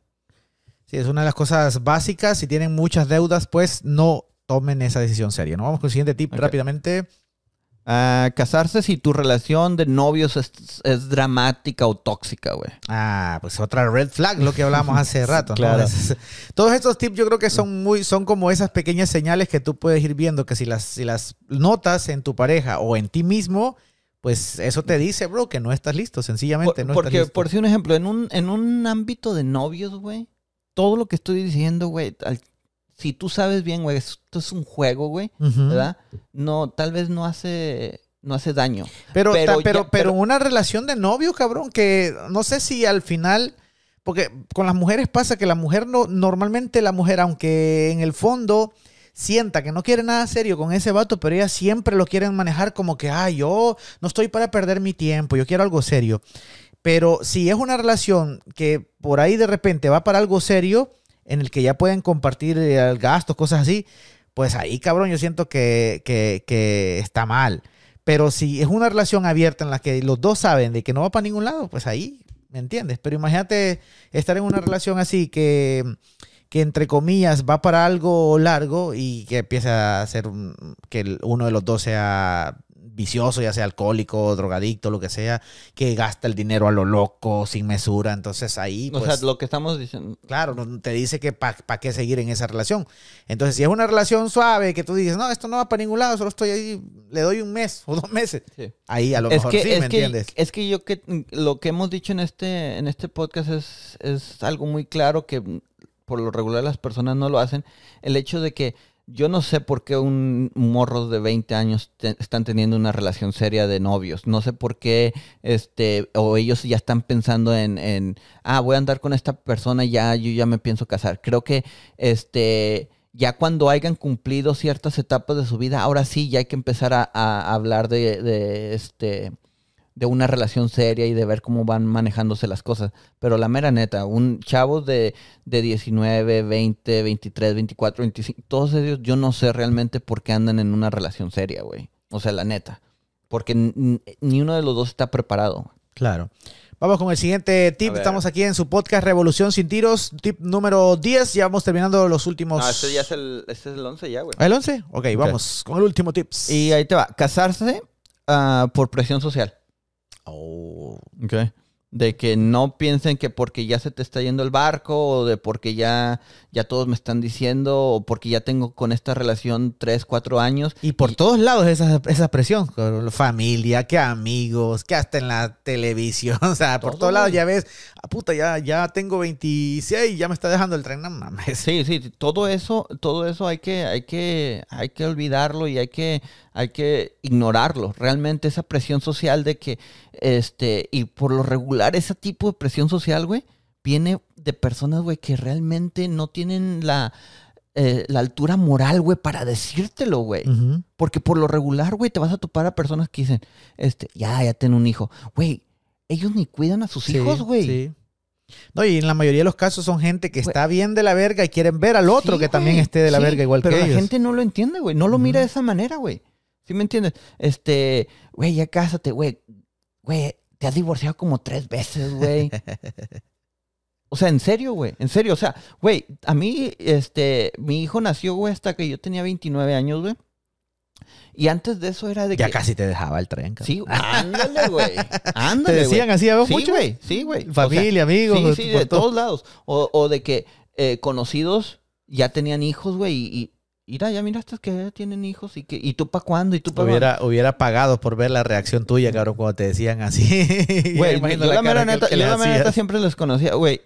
Sí, es una de las cosas básicas. Si tienen muchas deudas, pues no tomen esa decisión seria. ¿no? Vamos con el siguiente tip rápidamente.
Ah, casarse si tu relación de novios es, es dramática o tóxica, güey.
Ah, pues otra red flag, lo que hablábamos hace [laughs] rato. ¿no?
Claro.
Es- [laughs] todos estos tips yo creo que son muy, son como esas pequeñas señales que tú puedes ir viendo que si las, si las notas en tu pareja o en ti mismo, pues eso te dice, bro, que no estás listo, sencillamente
Por-
no
porque,
estás listo.
por decir un ejemplo, en un, en un ámbito de novios, güey, todo lo que estoy diciendo, güey, si tú sabes bien, güey, esto es un juego, güey. ¿verdad? No, tal vez no hace, no hace daño.
Pero,
Pero
ta-
ya-
pero, pero,
pero-
una relación de novio, cabrón, que no sé si al final, porque con las mujeres pasa que la mujer no, normalmente la mujer, aunque en el fondo sienta que no quiere nada serio con ese vato, pero ellas siempre lo quieren manejar como que, ah, yo no estoy para perder mi tiempo, yo quiero algo serio. Pero si es una relación que por ahí de repente va para algo serio, en el que ya pueden compartir eh, gastos, cosas así, pues ahí, cabrón, yo siento que, que, que está mal. Pero si es una relación abierta en la que los dos saben de que no va para ningún lado, pues ahí, ¿me entiendes? Pero imagínate estar en una relación así que, que entre comillas va para algo largo y que empieza a ser un- que uno de los dos sea vicioso, ya sea alcohólico, drogadicto, lo que sea, que gasta el dinero a lo loco, sin mesura. Entonces ahí,
o
pues,
sea, lo que estamos diciendo.
Claro, te dice que para qué seguir en esa relación. Entonces, si es una relación suave, que tú dices, no, esto no va para ningún lado, solo estoy ahí, le doy un mes o dos meses.
Sí.
Ahí a lo
Es
mejor
que,
sí,
es,
¿me
que,
entiendes?
es que yo que lo que hemos dicho en este, en este podcast es, es algo muy claro que por lo regular las personas no lo hacen. El hecho de que yo no sé por qué un morro de 20 años te- están teniendo una relación seria de novios. No sé por qué, este, o ellos ya están pensando en, en, ah, voy a andar con esta persona, ya, yo ya me pienso casar. Creo que, este, ya cuando hayan cumplido ciertas etapas de su vida, ahora sí ya hay que empezar a, hablar de, este, de una relación seria y de ver cómo van manejándose las cosas. Pero la mera neta, un chavo de, de 19, 20, 23, 24, 25, todos ellos yo no sé realmente por qué andan en una relación seria, güey. O sea, la neta. Porque ni uno de los dos está preparado.
Claro. Vamos con el siguiente tip. Estamos aquí en su podcast Revolución sin tiros. Tip número 10. Ya vamos terminando los últimos.
Ah, este ya es el, este es el 11 ya, güey.
¿El 11? Ok, vamos con el último tips.
Y ahí te va. Casarse uh, por presión social.
Oh.
Ok de que no piensen que porque ya se te está yendo el barco o de porque ya, ya todos me están diciendo o porque ya tengo con esta relación tres, cuatro años.
Y por todos lados esa, esa presión, familia, que amigos, que hasta en la televisión, [laughs] o sea, por todos lados ya ves, ah, puta, ya, ya tengo 26, ya me está dejando el tren, no mames.
Sí, sí, todo eso, todo eso hay que, hay que, hay que olvidarlo y hay que, hay que ignorarlo. Realmente esa presión social de que, este, y por lo regular, ese tipo de presión social, güey, viene de personas, güey, que realmente no tienen la, eh, la altura moral, güey, para decírtelo, güey. Porque por lo regular, güey, te vas a topar a personas que dicen, este, ya, ya ten un hijo. Güey, ellos ni cuidan a sus hijos, güey. Sí.
No, y en la mayoría de los casos son gente que está bien de la verga y quieren ver al otro que también esté de la verga igual que ellos.
Pero la gente no lo entiende, güey. No lo mira de esa manera, güey. ¿Sí me entiendes? Este, güey, ya cásate, güey. Güey, te has divorciado como tres veces, güey. [laughs] O sea, en serio, güey. En serio. O sea, güey, a mí, este, mi hijo nació, güey, hasta que yo tenía 29 años, güey. Y antes de eso era de
que... Ya casi te dejaba el tren, cabrón.
Sí, ándale, güey. [laughs] Ándale,
¿Te decían así a vos
sí, güey. Sí, güey.
Familia, amigos.
Sí, sí, de todos lados. O, o de que eh, conocidos ya tenían hijos, güey, y, Mira, ya miraste que ya tienen hijos y que y tú para cuándo y tú para
hubiera hubiera pagado por ver la reacción tuya, cabrón, cuando te decían así. [laughs]
Güey, yo la mera neta, yo la mera neta siempre les conocía, güey.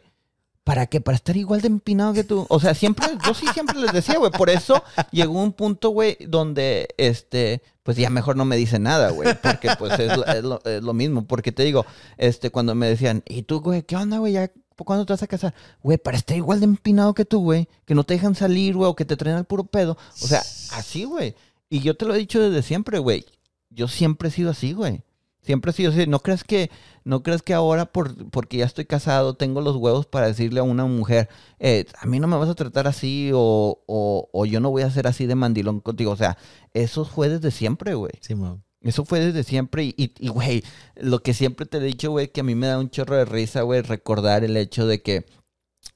¿Para qué? Para estar igual de empinado que tú. O sea, siempre, yo sí siempre les decía, güey. Por eso llegó un punto, güey, donde, este, pues ya mejor no me dice nada, güey. Porque, pues, es, es, lo, es, lo, mismo. Porque te digo, este, cuando me decían, ¿y tú, güey, qué onda, güey? Ya ¿Cuándo te vas a casar? Güey, para estar igual de empinado que tú, güey. Que no te dejan salir, güey, o que te traen al puro pedo. O sea, así, güey. Y yo te lo he dicho desde siempre, güey. Yo siempre he sido así, güey. Siempre he sido así. ¿No crees que, no crees que ahora, por, porque ya estoy casado, tengo los huevos para decirle a una mujer, eh, a mí no me vas a tratar así o, o, o, yo no voy a ser así de mandilón contigo? O sea, eso fue desde siempre, güey.
Sí, man.
Eso fue desde siempre y, güey, lo que siempre te he dicho, güey, que a mí me da un chorro de risa, güey, recordar el hecho de que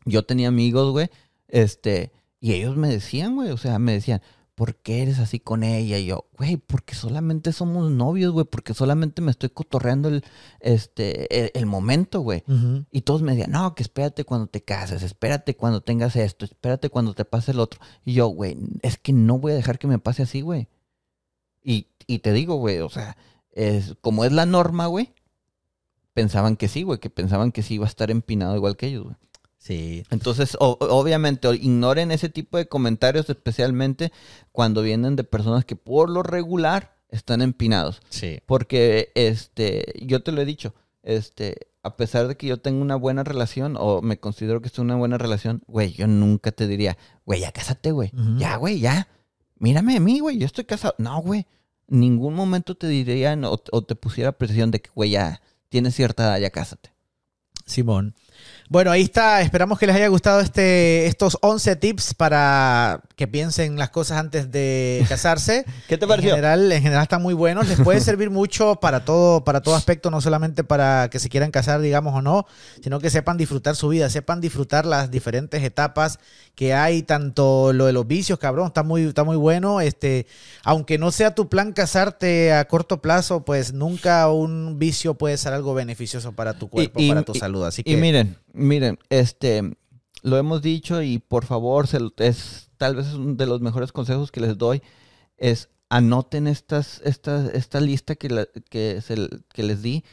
yo tenía amigos, güey, este, y ellos me decían, güey, o sea, me decían, ¿por qué eres así con ella? Y yo, güey, porque solamente somos novios, güey, porque solamente me estoy cotorreando el, este, el, momento, güey. Y todos me decían, no, que espérate cuando te cases, espérate cuando tengas esto, espérate cuando te pase el otro. Y yo, güey, es que no voy a dejar que me pase así, güey. Y, y te digo, güey, o sea, es, como es la norma, güey, pensaban que sí, güey, que pensaban que sí iba a estar empinado igual que ellos, güey.
Sí.
Entonces, obviamente, ignoren ese tipo de comentarios, especialmente cuando vienen de personas que por lo regular están empinados.
Sí.
Porque, este, yo te lo he dicho, este, a pesar de que yo tengo una buena relación, o me considero que es una buena relación, güey, yo nunca te diría, güey, ya cásate, güey. Ya, güey, ya mírame a mí, güey, yo estoy casado. No, güey, ningún momento te dirían o, o te pusiera presión de que, güey, ya tienes cierta edad, ya cásate.
Simón. Bueno, ahí está. Esperamos que les haya gustado este, estos 11 tips para que piensen las cosas antes de [laughs] casarse.
¿Qué te pareció?
En general, en general están muy buenos. Les puede [laughs] servir mucho para todo, para todo aspecto, no solamente para que se quieran casar, digamos, o no, sino que sepan disfrutar su vida, sepan disfrutar las diferentes etapas que hay, tanto lo de los vicios, cabrón, está muy, está muy bueno. Este, aunque no sea tu plan casarte a corto plazo, pues nunca un vicio puede ser algo beneficioso para tu cuerpo, para tu salud. Así que.
Y miren, Miren, este, lo hemos dicho y por favor, es tal vez uno de los mejores consejos que les doy, es anoten esta, lista que, que, que les di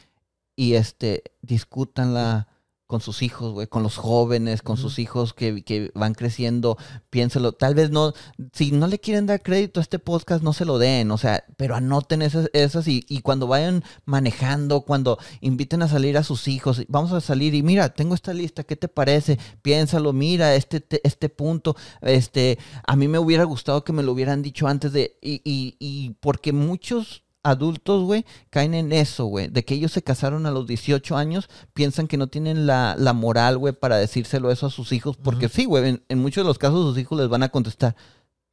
y este, discútanla con sus hijos, güey, con los jóvenes, con sus hijos que, que, van creciendo, piénselo, tal vez no, si no le quieren dar crédito a este podcast, no se lo den, o sea, pero anoten esas, esas y, y, cuando vayan manejando, cuando inviten a salir a sus hijos, vamos a salir y mira, tengo esta lista, ¿qué te parece? Piénsalo, mira, este, este punto, este, a mí me hubiera gustado que me lo hubieran dicho antes de, y, y, y porque muchos adultos, güey, caen en eso, güey, de que ellos se casaron a los 18 años, piensan que no tienen la, la moral, güey, para decírselo eso a sus hijos, porque sí, güey, en, en muchos de los casos sus hijos les van a contestar,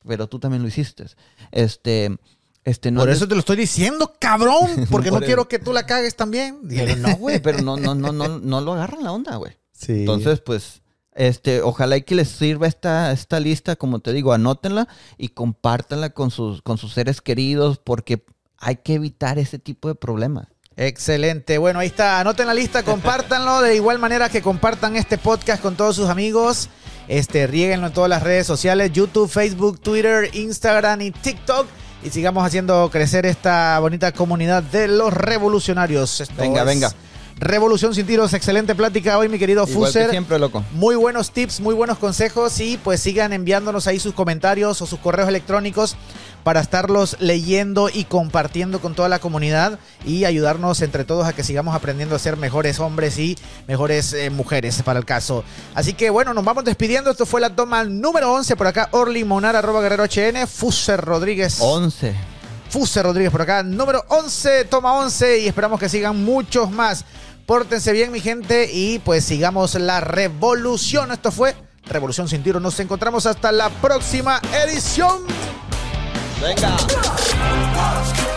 pero tú también lo hiciste. Este, este, no
Por eso te lo estoy diciendo, cabrón. [laughs] Porque no
el-
quiero que tú la cagues también. [laughs]
Pero no, güey, pero no, no, no, no, no lo agarran la onda, güey.
Sí.
Entonces, pues, este, ojalá y que les sirva esta, esta lista, como te digo, anótenla y compártanla con sus, con sus seres queridos, porque hay que evitar ese tipo de problemas.
Excelente. Bueno, ahí está. Anoten la lista, compártanlo de igual manera que compartan este podcast con todos sus amigos. Este, riéguenlo en todas las redes sociales, YouTube, Facebook, Twitter, Instagram y TikTok. Y sigamos haciendo crecer esta bonita comunidad de los revolucionarios. Esto
Venga,
es
venga.
Revolución sin tiros, excelente plática hoy, mi querido
Igual
Fuser.
que siempre, loco.
Muy buenos tips, muy buenos consejos y pues sigan enviándonos ahí sus comentarios o sus correos electrónicos para estarlos leyendo y compartiendo con toda la comunidad y ayudarnos entre todos a que sigamos aprendiendo a ser mejores hombres y mejores eh, mujeres para el caso. Así que bueno, nos vamos despidiendo. Esto fue la toma número 11 por acá. Orly Monar, arroba guerrero HN, Fuser Rodríguez.
11.
Fuse Rodríguez por acá, número 11, toma 11 y esperamos que sigan muchos más. Pórtense bien mi gente y pues sigamos la revolución. Esto fue Revolución sin tiro. Nos encontramos hasta la próxima edición.
Venga.